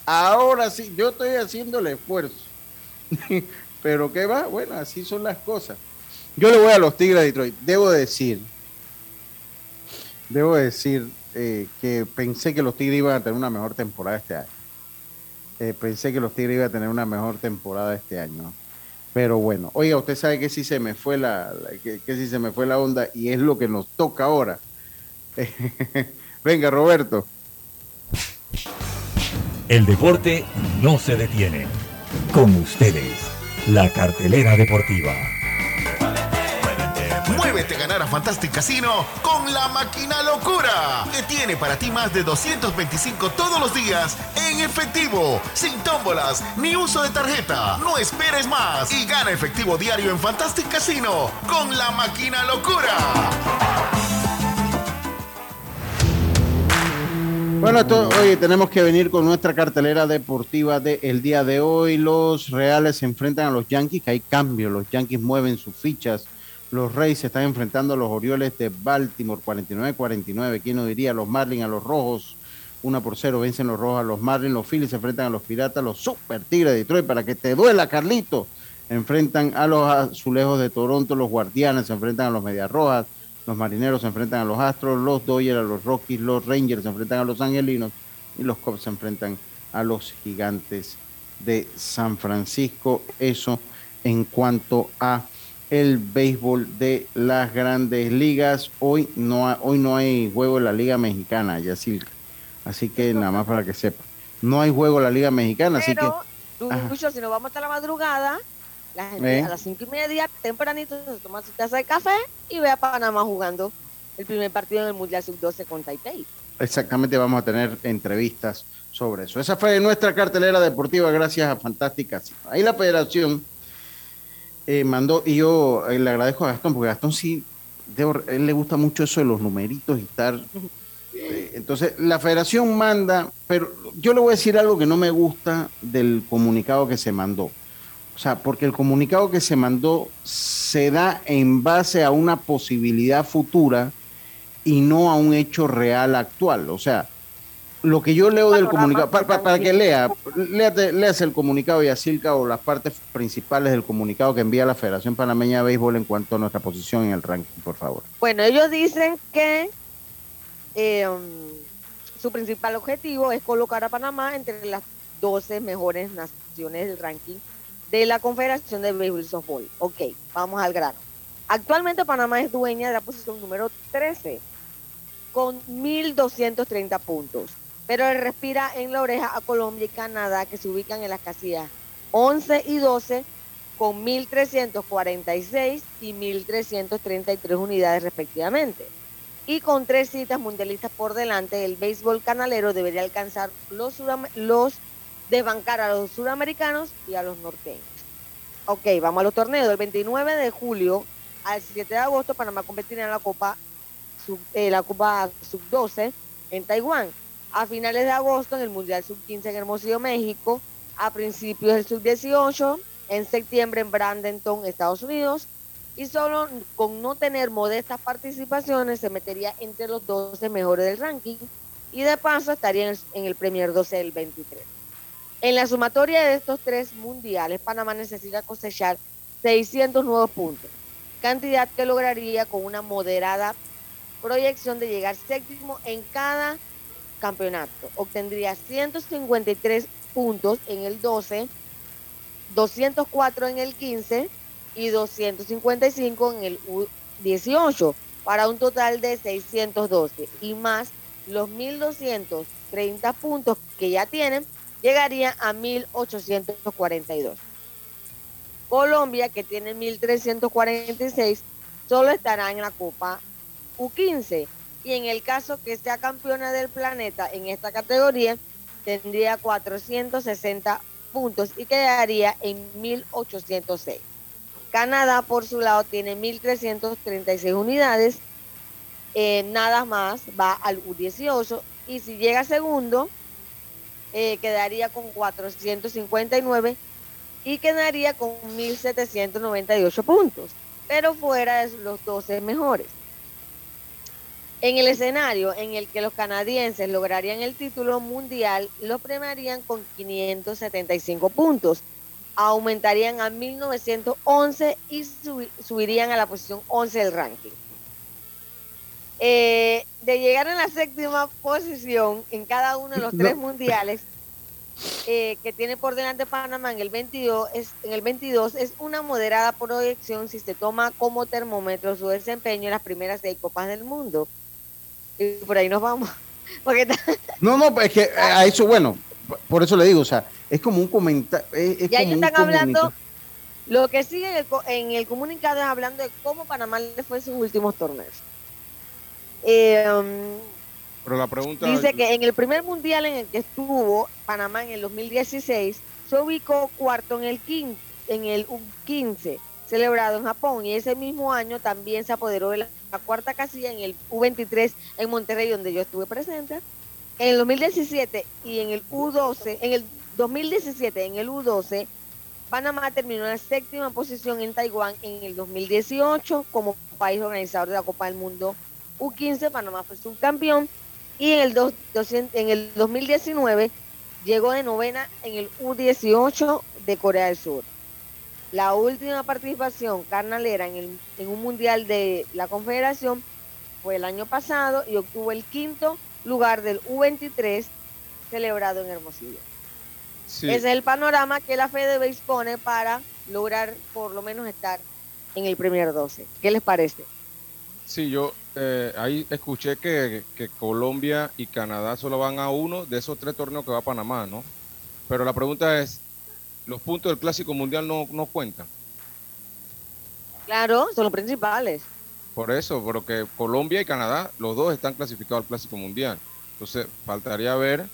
Speaker 1: Ahora sí, yo estoy haciendo el esfuerzo. Pero ¿qué va? Bueno, así son las cosas. Yo le voy a los Tigres de Detroit. Debo decir, debo decir eh, que pensé que los Tigres iban a tener una mejor temporada este año. Eh, pensé que los Tigres iban a tener una mejor temporada este año. Pero bueno, oiga, usted sabe que sí se me fue la, que, que sí se me fue la onda y es lo que nos toca ahora. Venga, Roberto.
Speaker 2: El deporte no se detiene. Con ustedes, la cartelera deportiva.
Speaker 10: Muévete a ganar a Fantastic Casino con la máquina locura, que tiene para ti más de 225 todos los días en efectivo, sin tómbolas ni uso de tarjeta. No esperes más y gana efectivo diario en Fantastic Casino con la máquina locura.
Speaker 1: Bueno, hoy tenemos que venir con nuestra cartelera deportiva del día de hoy. Los Reales se enfrentan a los Yankees, hay cambio. Los Yankees mueven sus fichas los Reyes se están enfrentando a los Orioles de Baltimore, 49-49. ¿Quién no diría? Los Marlins a los Rojos, 1 por 0. Vencen los Rojos a los Marlins. Los Phillies se enfrentan a los Piratas, los Super Tigres de Detroit. Para que te duela, Carlito. Enfrentan a los Azulejos de Toronto. Los Guardianes se enfrentan a los Medias Rojas. Los Marineros se enfrentan a los Astros. Los Dodgers a los Rockies. Los Rangers se enfrentan a los Angelinos. Y los Cubs se enfrentan a los Gigantes de San Francisco. Eso en cuanto a el béisbol de las grandes ligas. Hoy no, hoy no hay juego en la Liga Mexicana, Yacil. Así que nada más para que sepa. No hay juego en la Liga Mexicana, así que.
Speaker 3: Lucho, si nos vamos hasta la madrugada, la gente ¿Eh? a las cinco y media, tempranito, se toma su taza de café y ve a Panamá jugando el primer partido en el Mundial Sub-12 con Taipei.
Speaker 1: Exactamente, vamos a tener entrevistas sobre eso. Esa fue nuestra cartelera deportiva, gracias a Fantástica. Ahí la federación eh, mandó, y yo eh, le agradezco a Gastón, porque Gastón sí, él le gusta mucho eso de los numeritos y estar. Eh, entonces, la federación manda, pero yo le voy a decir algo que no me gusta del comunicado que se mandó. O sea, porque el comunicado que se mandó se da en base a una posibilidad futura y no a un hecho real actual. O sea, lo que yo leo del comunicado, para, que lea, léate, léase el comunicado y acerca o las partes principales del comunicado que envía la Federación Panameña de Béisbol en cuanto a nuestra posición en el ranking, por favor.
Speaker 3: Bueno, ellos dicen que em, su principal objetivo es colocar a Panamá entre las 12 mejores naciones del ranking de la Confederación de Béisbol y Softball. Ok, vamos al grano. Actualmente Panamá es dueña de la posición número 13 con 1.230 puntos pero le respira en la oreja a Colombia y Canadá que se ubican en las casillas 11 y 12 con 1.346 y 1.333 unidades respectivamente. Y con tres citas mundialistas por delante, el béisbol canalero debería alcanzar los, los desbancar a los suramericanos y a los norteños. Ok, vamos a los torneos. Del 29 de julio al 7 de agosto, Panamá competirá en la Copa, sub, eh, la Copa Sub-12 en Taiwán a finales de agosto en el Mundial Sub-15 en Hermosillo, México, a principios del Sub-18, en septiembre en Bradenton, Estados Unidos, y solo con no tener modestas participaciones se metería entre los 12 mejores del ranking y de paso estaría en el, Premier 12 del 23. En la sumatoria de estos tres mundiales, Panamá necesita cosechar 600 nuevos puntos, cantidad que lograría con una moderada proyección de llegar séptimo en cada campeonato. Obtendría 153 puntos en el 12, 204 en el 15 y 255 en el 18 para un total de 612 y más los 1230 puntos que ya tienen llegaría a 1842. Colombia que tiene 1346 solo estará en la Copa U15 y en el caso que sea campeona del planeta en esta categoría tendría 460 puntos y quedaría en 1806. Canadá, por su lado, tiene 1.336 unidades. Eh, nada más va al U18 y si llega segundo, eh, quedaría con 459 y quedaría con 1.798 puntos, pero fuera de los 12 mejores. En el escenario en el que los canadienses lograrían el título mundial, lo premiarían con 575 puntos aumentarían a 1911 y subirían a la posición 11 del ranking. Eh, de llegar a la séptima posición en cada uno de los tres mundiales eh, que tiene por delante Panamá en el 22 es, en el 22 es una moderada proyección si se toma como termómetro su desempeño en las primeras seis copas del mundo. Y por ahí nos vamos.
Speaker 1: no, no, es que a eso, bueno, por eso le digo, o sea, es como un comentario.
Speaker 3: y ahí están hablando, lo que sigue en el, comunicado es hablando de cómo Panamá le fue sus últimos torneos.
Speaker 4: Eh, Pero la pregunta
Speaker 3: dice que en el primer mundial en el que estuvo Panamá en el 2016 se ubicó cuarto en el 15, en el 15 celebrado en Japón y ese mismo año también se apoderó de la, cuarta casilla en el U23 en Monterrey donde yo estuve presente. En el 2017 y en el U12, en el 2017 en el U12, Panamá terminó en la séptima posición en Taiwán en el 2018 como país organizador de la Copa del Mundo U15. Panamá fue subcampeón y en el, en el 2019 llegó de novena en el U18 de Corea del Sur. La última participación carnalera en, en un mundial de la Confederación fue el año pasado y obtuvo el quinto lugar del U23 celebrado en Hermosillo. Ese es el panorama que la Fede dispone para lograr por lo menos estar en el Premier 12. ¿Qué les parece?
Speaker 4: Sí, yo eh, ahí escuché que, Colombia y Canadá solo van a uno de esos tres torneos que va a Panamá, ¿no? Pero la pregunta es, ¿los puntos del Clásico Mundial no, no cuentan?
Speaker 3: Claro, son los principales.
Speaker 4: Por eso, porque Colombia y Canadá, los dos están clasificados al Clásico Mundial. Entonces, faltaría ver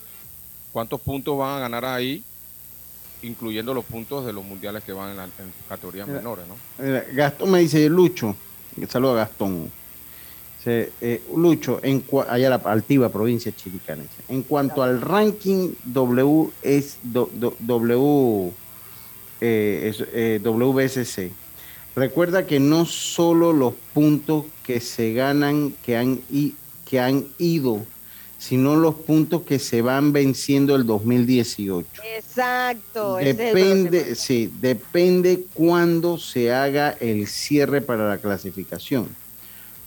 Speaker 4: cuántos puntos van a ganar ahí, incluyendo los puntos de los mundiales que van en, categorías menores, ¿no?
Speaker 1: Gastón me dice, Lucho, saludo a Gastón. Eh, Lucho, en allá la altiva provincia chiricana. En cuanto al ranking W es W eh, eh, WBSC, recuerda que no solo los puntos que se ganan que han, que han ido sino los puntos que se van venciendo el 2018.
Speaker 3: Exacto.
Speaker 1: Depende, sí, depende cuándo se haga el cierre para la clasificación.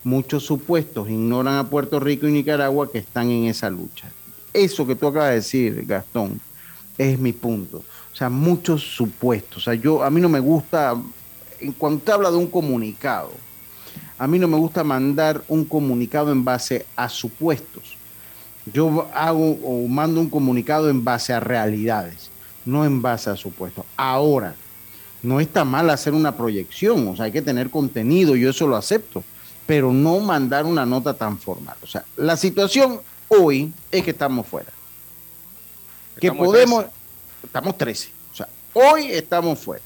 Speaker 1: Muchos supuestos ignoran a Puerto Rico y Nicaragua que están en esa lucha. Eso que tú acabas de decir, Gastón, es mi punto. O sea, muchos supuestos. O sea, yo, a mí no me gusta, en cuanto habla de un comunicado, a mí no me gusta mandar un comunicado en base a supuestos yo hago o mando un comunicado en base a realidades, no en base a supuestos. Ahora, no está mal hacer una proyección, o sea, hay que tener contenido, yo eso lo acepto, pero no mandar una nota tan formal. O sea, la situación hoy es que estamos fuera. Que podemos, estamos 13, o sea, hoy estamos fuera.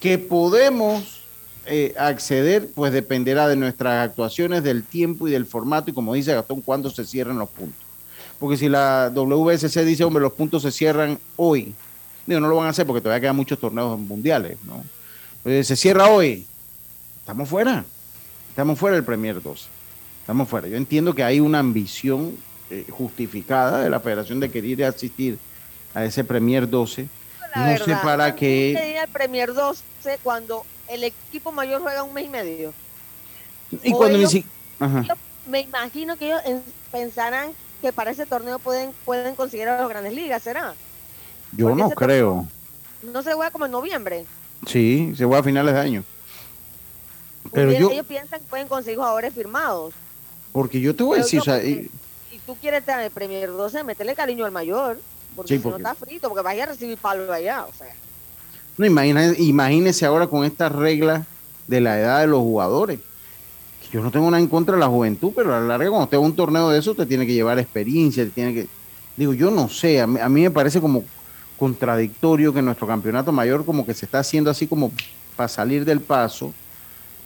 Speaker 1: Que podemos eh, acceder, pues dependerá de nuestras actuaciones, del tiempo y del formato, y como dice Gastón, cuándo se cierren los puntos. Porque si la WSC dice, hombre, los puntos se cierran hoy, digo, no lo van a hacer porque todavía quedan muchos torneos mundiales, ¿no? Eh, se cierra hoy, estamos fuera, estamos fuera del Premier 12, estamos fuera. Yo entiendo que hay una ambición eh, justificada de la federación de querer asistir a ese Premier 12. no sé para qué.
Speaker 3: ¿Qué el Premier 12 cuando el equipo mayor juega un mes y medio?
Speaker 1: Y cuando
Speaker 3: me imagino que ellos pensarán que para ese torneo pueden, pueden conseguir a las grandes ligas, ¿será?
Speaker 1: Yo no creo.
Speaker 3: No se juega como en noviembre.
Speaker 1: Sí, se juega a finales de año.
Speaker 3: Pero ellos piensan que pueden conseguir jugadores firmados.
Speaker 1: Porque yo te voy a decir,
Speaker 3: si tú quieres tener el Premier 12, métele cariño al mayor, porque, si no está frito, porque vaya a recibir palo allá, o sea.
Speaker 1: No, imagínese ahora con esta regla de la edad de los jugadores yo no tengo nada en contra de la juventud, pero a la larga cuando usted va a un torneo de eso, te tiene que llevar experiencia, tiene que... Digo, yo no sé, a mí, me parece como contradictorio que nuestro campeonato mayor como que se está haciendo así como para salir del paso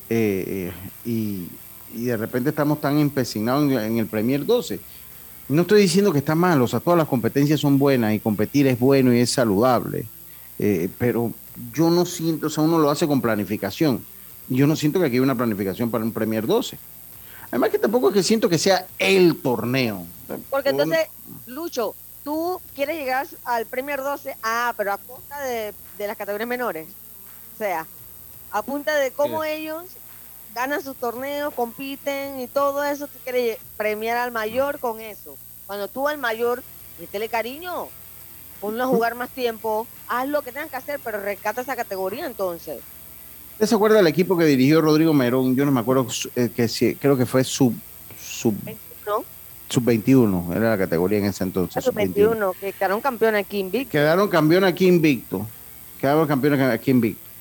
Speaker 1: eh, y, de repente estamos tan empecinados en, el Premier 12. No estoy diciendo que está mal, o sea, todas las competencias son buenas y competir es bueno y es saludable, eh, pero yo no siento, o sea, uno lo hace con planificación yo no siento que aquí hay una planificación para un Premier 12. Además que tampoco es que siento que sea el torneo.
Speaker 3: Porque entonces, Lucho, tú quieres llegar al Premier 12, ah, pero a punta de, las categorías menores. O sea, a punta de cómo ellos ganan sus torneos, compiten y todo eso, tú quieres premiar al mayor con eso. Cuando tú al mayor, métele cariño, ponlo a jugar más tiempo, haz lo que tengas que hacer, pero rescata esa categoría entonces.
Speaker 1: ¿Usted se acuerda del equipo que dirigió Rodrigo Merón? Yo no me acuerdo, eh, que sí, creo que fue sub, sub, sub 21, era la categoría en ese entonces.
Speaker 3: Sub 21, que quedaron campeones aquí invicto.
Speaker 1: Quedaron campeones aquí invicto. Quedaron campeones aquí invicto.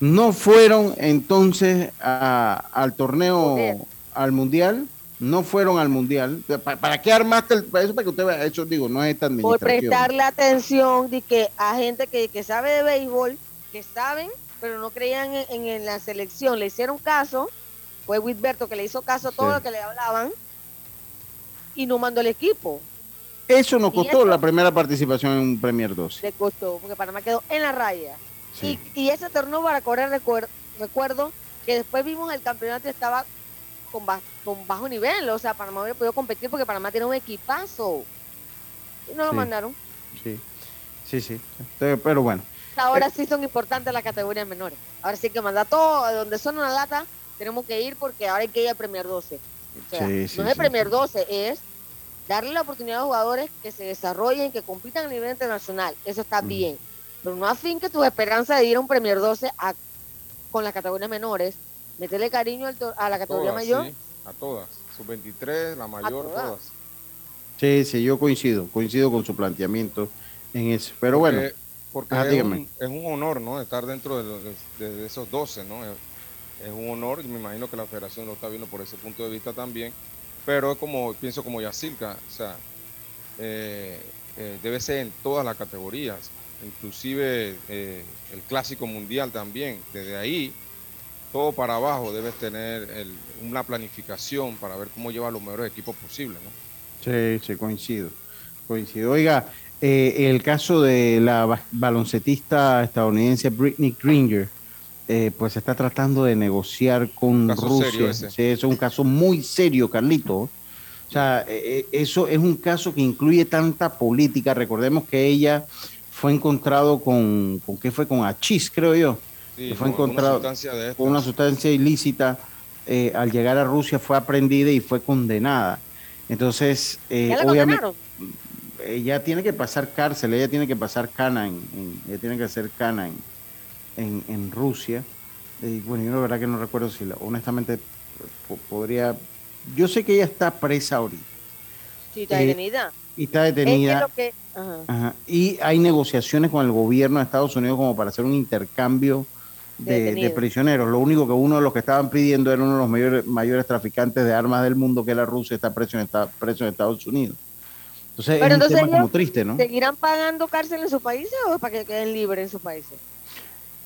Speaker 1: No fueron entonces al torneo, al mundial. No fueron al mundial. ¿Para, qué armaste el, eso? Para que usted vea, eso digo, no es esta administración.
Speaker 3: Por prestarle atención de que a gente que, que sabe de béisbol, que saben pero no creían en, la selección. Le hicieron caso, fue Whitberto que le hizo caso a todo lo que le hablaban y no mandó el equipo.
Speaker 1: Eso nos costó la primera participación en un Premier 2.
Speaker 3: Le costó, porque Panamá quedó en la raya. Y, ese torneo para correr, recuerdo, que después vimos el campeonato estaba con, con bajo nivel. O sea, Panamá había podido competir porque Panamá tiene un equipazo. Y no lo mandaron.
Speaker 1: Sí, sí, sí. Pero bueno
Speaker 3: ahora sí son importantes las categorías menores. Ahora sí que manda todo, donde son una lata, tenemos que ir porque ahora hay que ir al Premier 12. no es Premier 12, es darle la oportunidad a los jugadores que se desarrollen, que compitan a nivel internacional. Eso está bien. Pero no que tu esperanza de ir a un Premier 12 con las categorías menores. Meterle cariño a la categoría mayor.
Speaker 4: a todas. Sub-23, la mayor, todas.
Speaker 1: Sí, sí, yo coincido. Coincido con su planteamiento en eso. Pero bueno.
Speaker 4: Porque es, un, honor, ¿no? Estar dentro de, esos 12, ¿no? Es, un honor y me imagino que la federación lo está viendo por ese punto de vista también. Pero es como, pienso como Yacilca, o sea, eh, eh, debe ser en todas las categorías, inclusive eh, el clásico mundial también. Desde ahí, todo para abajo, debes tener una planificación para ver cómo lleva los mejores equipos posibles, ¿no?
Speaker 1: Sí, sí, coincido. Coincido. Oiga, eh, el caso de la baloncetista estadounidense Britney Gringer, eh, pues está tratando de negociar con Rusia. es un caso muy serio, Carlito. O sea, eh, eso es un caso que incluye tanta política. Recordemos que ella fue encontrado con, ¿con qué fue? Con hachís, creo yo. Sí, fue encontrado con una sustancia ilícita. al llegar a Rusia fue aprendida y fue condenada. Entonces, obviamente, ella tiene que pasar cárcel, ella tiene que pasar cana, en, ella tiene que hacer cana en, en, Rusia. Y bueno, yo la verdad que no recuerdo si, honestamente, podría... Yo sé que ella está presa ahorita.
Speaker 3: Sí, está detenida.
Speaker 1: Y está detenida. Y hay negociaciones con el gobierno de Estados Unidos como para hacer un intercambio de, prisioneros. Lo único que uno de los que estaban pidiendo era uno de los mayores, mayores traficantes de armas del mundo, que es la Rusia, está preso en, preso en Estados Unidos. Entonces Pero es un tema como triste, ¿no?
Speaker 3: ¿Seguirán pagando cárcel en sus países o para que queden libres en sus países?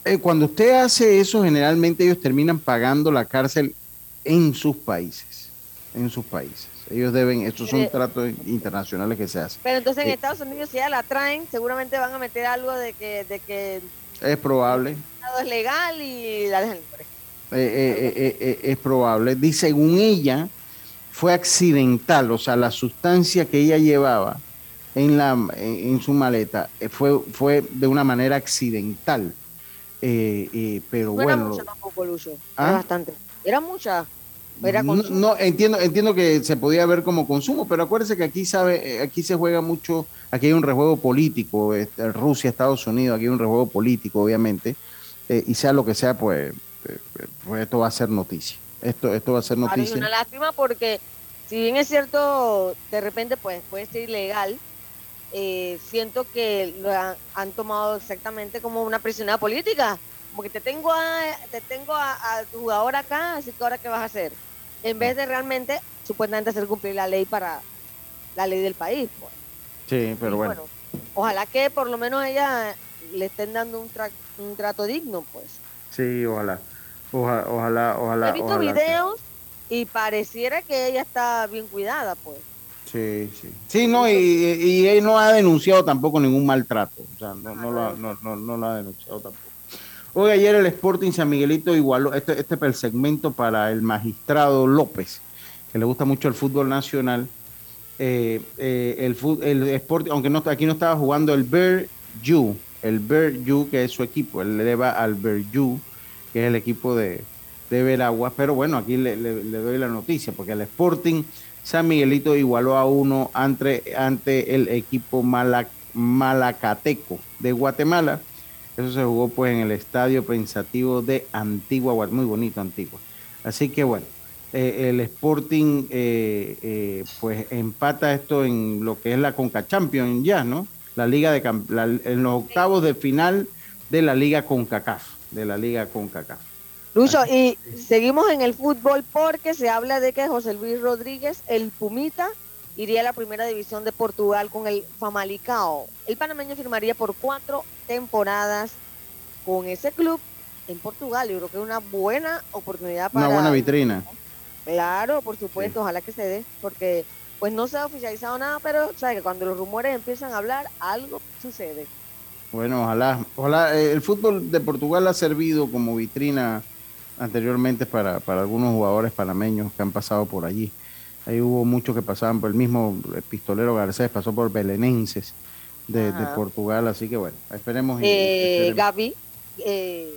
Speaker 1: Eh, cuando usted hace eso, generalmente ellos terminan pagando la cárcel en sus países. En sus países. Ellos deben, estos son
Speaker 3: Eh,
Speaker 1: tratos internacionales que se hacen.
Speaker 3: Pero entonces en
Speaker 1: Eh,
Speaker 3: Estados Unidos si ya la traen, seguramente van a meter algo de que, de que
Speaker 1: Es probable.
Speaker 3: Es legal y la dejan libre.
Speaker 1: eh, es probable. Dice, según ella, fue accidental, o sea, la sustancia que ella llevaba en, la, en, en su maleta fue, fue de una manera accidental. Pero
Speaker 3: No era
Speaker 1: bueno,
Speaker 3: mucha tampoco, Lucho.
Speaker 1: ¿Ah?
Speaker 3: Era bastante. Era mucha. Era
Speaker 1: no, entiendo, entiendo que se podía ver como consumo, pero acuérdese que aquí sabe, eh, aquí se juega mucho, aquí hay un rejuego político, este, Rusia, Estados Unidos, aquí hay un rejuego político, obviamente, eh, y sea lo que sea, pues, eh, pues esto va a ser noticia. Esto, esto va a ser noticia.
Speaker 3: una lástima porque si bien es cierto, de repente pues puede ser ilegal, eh, siento que lo han, han tomado exactamente como una prisionera política. Como que te tengo a, te tengo a, a tu jugador acá, así que ahora qué vas a hacer. En vez de realmente, supuestamente hacer cumplir la ley para la ley del país. pues.
Speaker 1: Sí, pero bueno.
Speaker 3: Bueno, ojalá que por lo menos ella le estén dando un, tra- un trato digno, pues.
Speaker 1: Sí, ojalá. Ojalá, ojalá, ojalá.
Speaker 3: He visto
Speaker 1: ojalá que-
Speaker 3: videos y pareciera que ella está bien cuidada, pues.
Speaker 1: Sí, sí. Sí, no, y, y él no ha denunciado tampoco ningún maltrato. O sea, no, no, lo, ha- no, no, no lo ha denunciado tampoco. Hoy ayer el Sporting San Miguelito igualó, este, este es el segmento para el magistrado López, que le gusta mucho el fútbol nacional. Eh, eh, el, Sporting, aunque no, aquí no estaba jugando el Berju, el Berju, que es su equipo, él le va al Berju, que es el equipo de, de Veragua, pero bueno, aquí le, le- doy la noticia, porque el Sporting San Miguelito igualó a uno ante, ante el equipo Mala- Malacateco de Guatemala. Eso se jugó pues en el Estadio Pensativo de Antigua, Gua- muy bonito Antigua. Así que bueno, eh, el Sporting eh, eh, pues empata esto en lo que es la Conca Champions ya, ¿no? La Liga de la- en los octavos de final de la Liga CONCACAF, de la Liga CONCACAF.
Speaker 3: Lucho, y seguimos en el fútbol porque se habla de que José Luis Rodríguez, el Pumita, iría a la primera división de Portugal con el Famalicao. El panameño firmaría por cuatro temporadas con ese club en Portugal. Yo creo que es una buena oportunidad para...
Speaker 1: Una buena vitrina.
Speaker 3: Claro, por supuesto, ojalá que se dé, porque pues no se ha oficializado nada, pero sabes que cuando los rumores empiezan a hablar, algo sucede.
Speaker 1: Bueno, ojalá, ojalá eh, el fútbol de Portugal ha servido como vitrina anteriormente para, para algunos jugadores panameños que han pasado por allí. Ahí hubo muchos que pasaban por el mismo pistolero Garcés, pasó por Belenenses de. Portugal, así que bueno, esperemos. y-
Speaker 3: Eh,
Speaker 1: esperemos.
Speaker 3: Gaby, eh,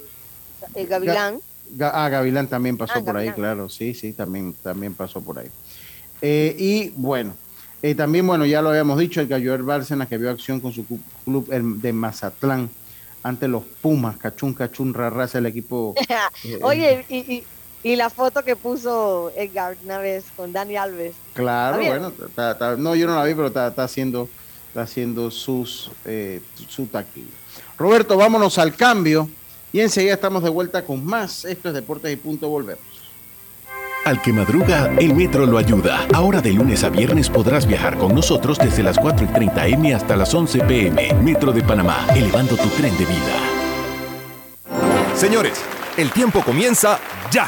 Speaker 3: el Gavilán.
Speaker 1: Ga- ah, Gavilán también pasó
Speaker 3: Ah,
Speaker 1: por ahí, claro, sí, sí, también, también pasó por ahí. Eh, y bueno, eh, también, bueno, ya lo habíamos dicho, el Galloer Bárcenas que vio acción con su club el de Mazatlán ante los Pumas, Cachún, Cachún, Rarraza, el equipo. eh,
Speaker 3: Oye, y, y, y la foto que puso Edgar una vez con Dani Alves.
Speaker 1: Claro, bueno, está- está- no, yo no la vi, pero está, está haciendo, está haciendo sus, eh, su taquilla. Roberto, vámonos al cambio y enseguida estamos de vuelta con más. Esto es Deportes y Punto, volvemos.
Speaker 6: Al que madruga, el metro lo ayuda. Ahora de lunes a viernes podrás viajar con nosotros desde las 4 y 30 M hasta las 11 PM. Metro de Panamá, elevando tu tren de vida.
Speaker 7: Señores, el tiempo comienza ya.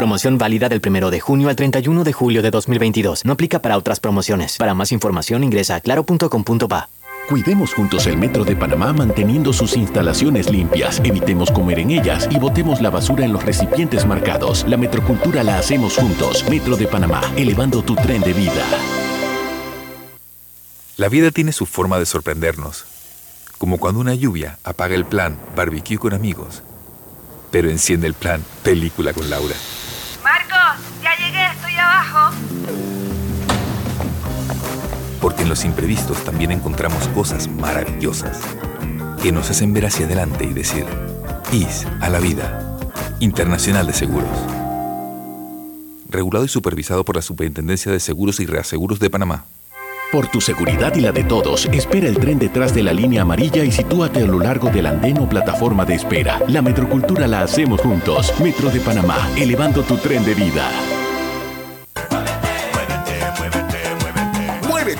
Speaker 9: Promoción válida del 1 de junio al 31 de julio de 2022. No aplica para otras promociones. Para más información ingresa a claro.com.pa.
Speaker 6: Cuidemos juntos el Metro de Panamá manteniendo sus instalaciones limpias, evitemos comer en ellas y botemos la basura en los recipientes marcados. La metrocultura la hacemos juntos. Metro de Panamá, elevando tu tren de vida.
Speaker 11: La vida tiene su forma de sorprendernos, como cuando una lluvia apaga el plan barbecue con amigos, pero enciende el plan película con Laura. Porque en los imprevistos también encontramos cosas maravillosas que nos hacen ver hacia adelante y decir, IS a la vida, Internacional de Seguros. Regulado y supervisado por la Superintendencia de Seguros y Reaseguros de Panamá.
Speaker 6: Por tu seguridad y la de todos, espera el tren detrás de la línea amarilla y sitúate a lo largo del andén o plataforma de espera. La metrocultura la hacemos juntos. Metro de Panamá, elevando tu tren de vida.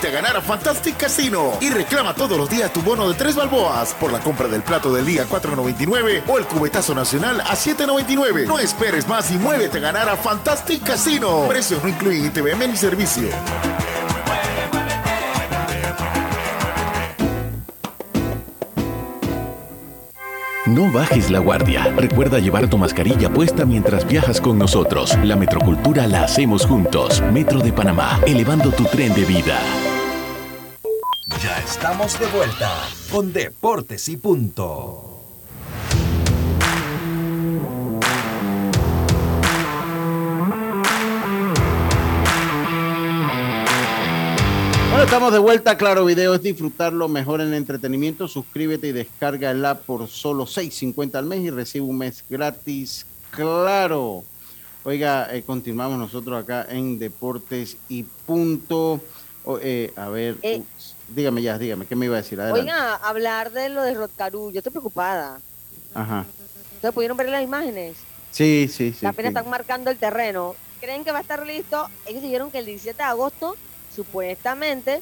Speaker 10: A ganar a Fantastic Casino y reclama todos los días tu bono de tres balboas por la compra del plato del día 4.99 o el cubetazo nacional a 7.99. No esperes más y muévete a ganar a Fantastic Casino. Precios no incluyen ITVM ni servicio.
Speaker 6: No bajes la guardia. Recuerda llevar tu mascarilla puesta mientras viajas con nosotros. La metrocultura la hacemos juntos. Metro de Panamá, elevando tu tren de vida.
Speaker 12: Estamos de vuelta con Deportes y Punto.
Speaker 1: Bueno, estamos de vuelta. Claro, video es disfrutarlo mejor en entretenimiento. Suscríbete y descarga el app por solo 6.50 al mes y recibe un mes gratis. Claro. Oiga, eh, continuamos nosotros acá en Deportes y Punto. Eh, a ver,
Speaker 3: Eh.
Speaker 1: Dígame ya, dígame, ¿qué me iba a decir? Adelante.
Speaker 3: Oiga, hablar de lo de Rotcarú, yo estoy preocupada.
Speaker 1: Ajá.
Speaker 3: ¿Ustedes pudieron ver las imágenes?
Speaker 1: Sí, sí, sí.
Speaker 3: Apenas
Speaker 1: sí.
Speaker 3: están marcando el terreno. ¿Creen que va a estar listo? Ellos dijeron que el 17 de agosto, supuestamente,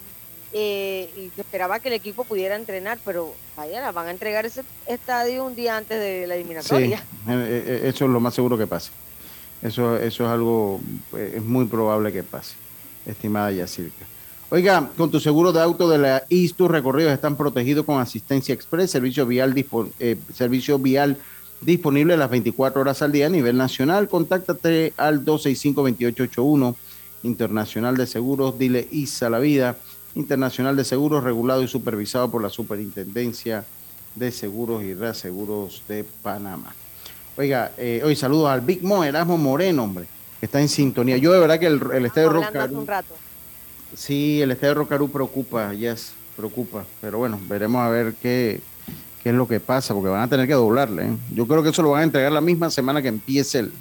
Speaker 3: eh, y se esperaba que el equipo pudiera entrenar, pero vaya, la van a entregar ese estadio un día antes de la
Speaker 1: Sí,
Speaker 3: eliminatoria.
Speaker 1: eh, eh, eso es lo más seguro que pase. Eso, eso es algo, es muy probable que pase, estimada Yacirca. Oiga, con tu seguro de auto de la IS, tus recorridos están protegidos con asistencia express, servicio vial, eh, servicio vial disponible las 24 horas al día a nivel nacional. Contáctate al 265-2881, Internacional de Seguros, dile ISA la vida. Internacional de Seguros, regulado y supervisado por la Superintendencia de Seguros y Reaseguros de Panamá. Oiga, eh, hoy saludos al Big Mo, Erasmo Moreno, hombre, que está en sintonía. Yo de verdad que el, el estadio
Speaker 3: hace un rato.
Speaker 1: Sí, el estadio Rocarú preocupa, yes, preocupa. Pero bueno, veremos a ver qué, qué es lo que pasa, porque van a tener que doblarle. ¿eh? Yo creo que eso lo van a entregar la misma semana que empiece el,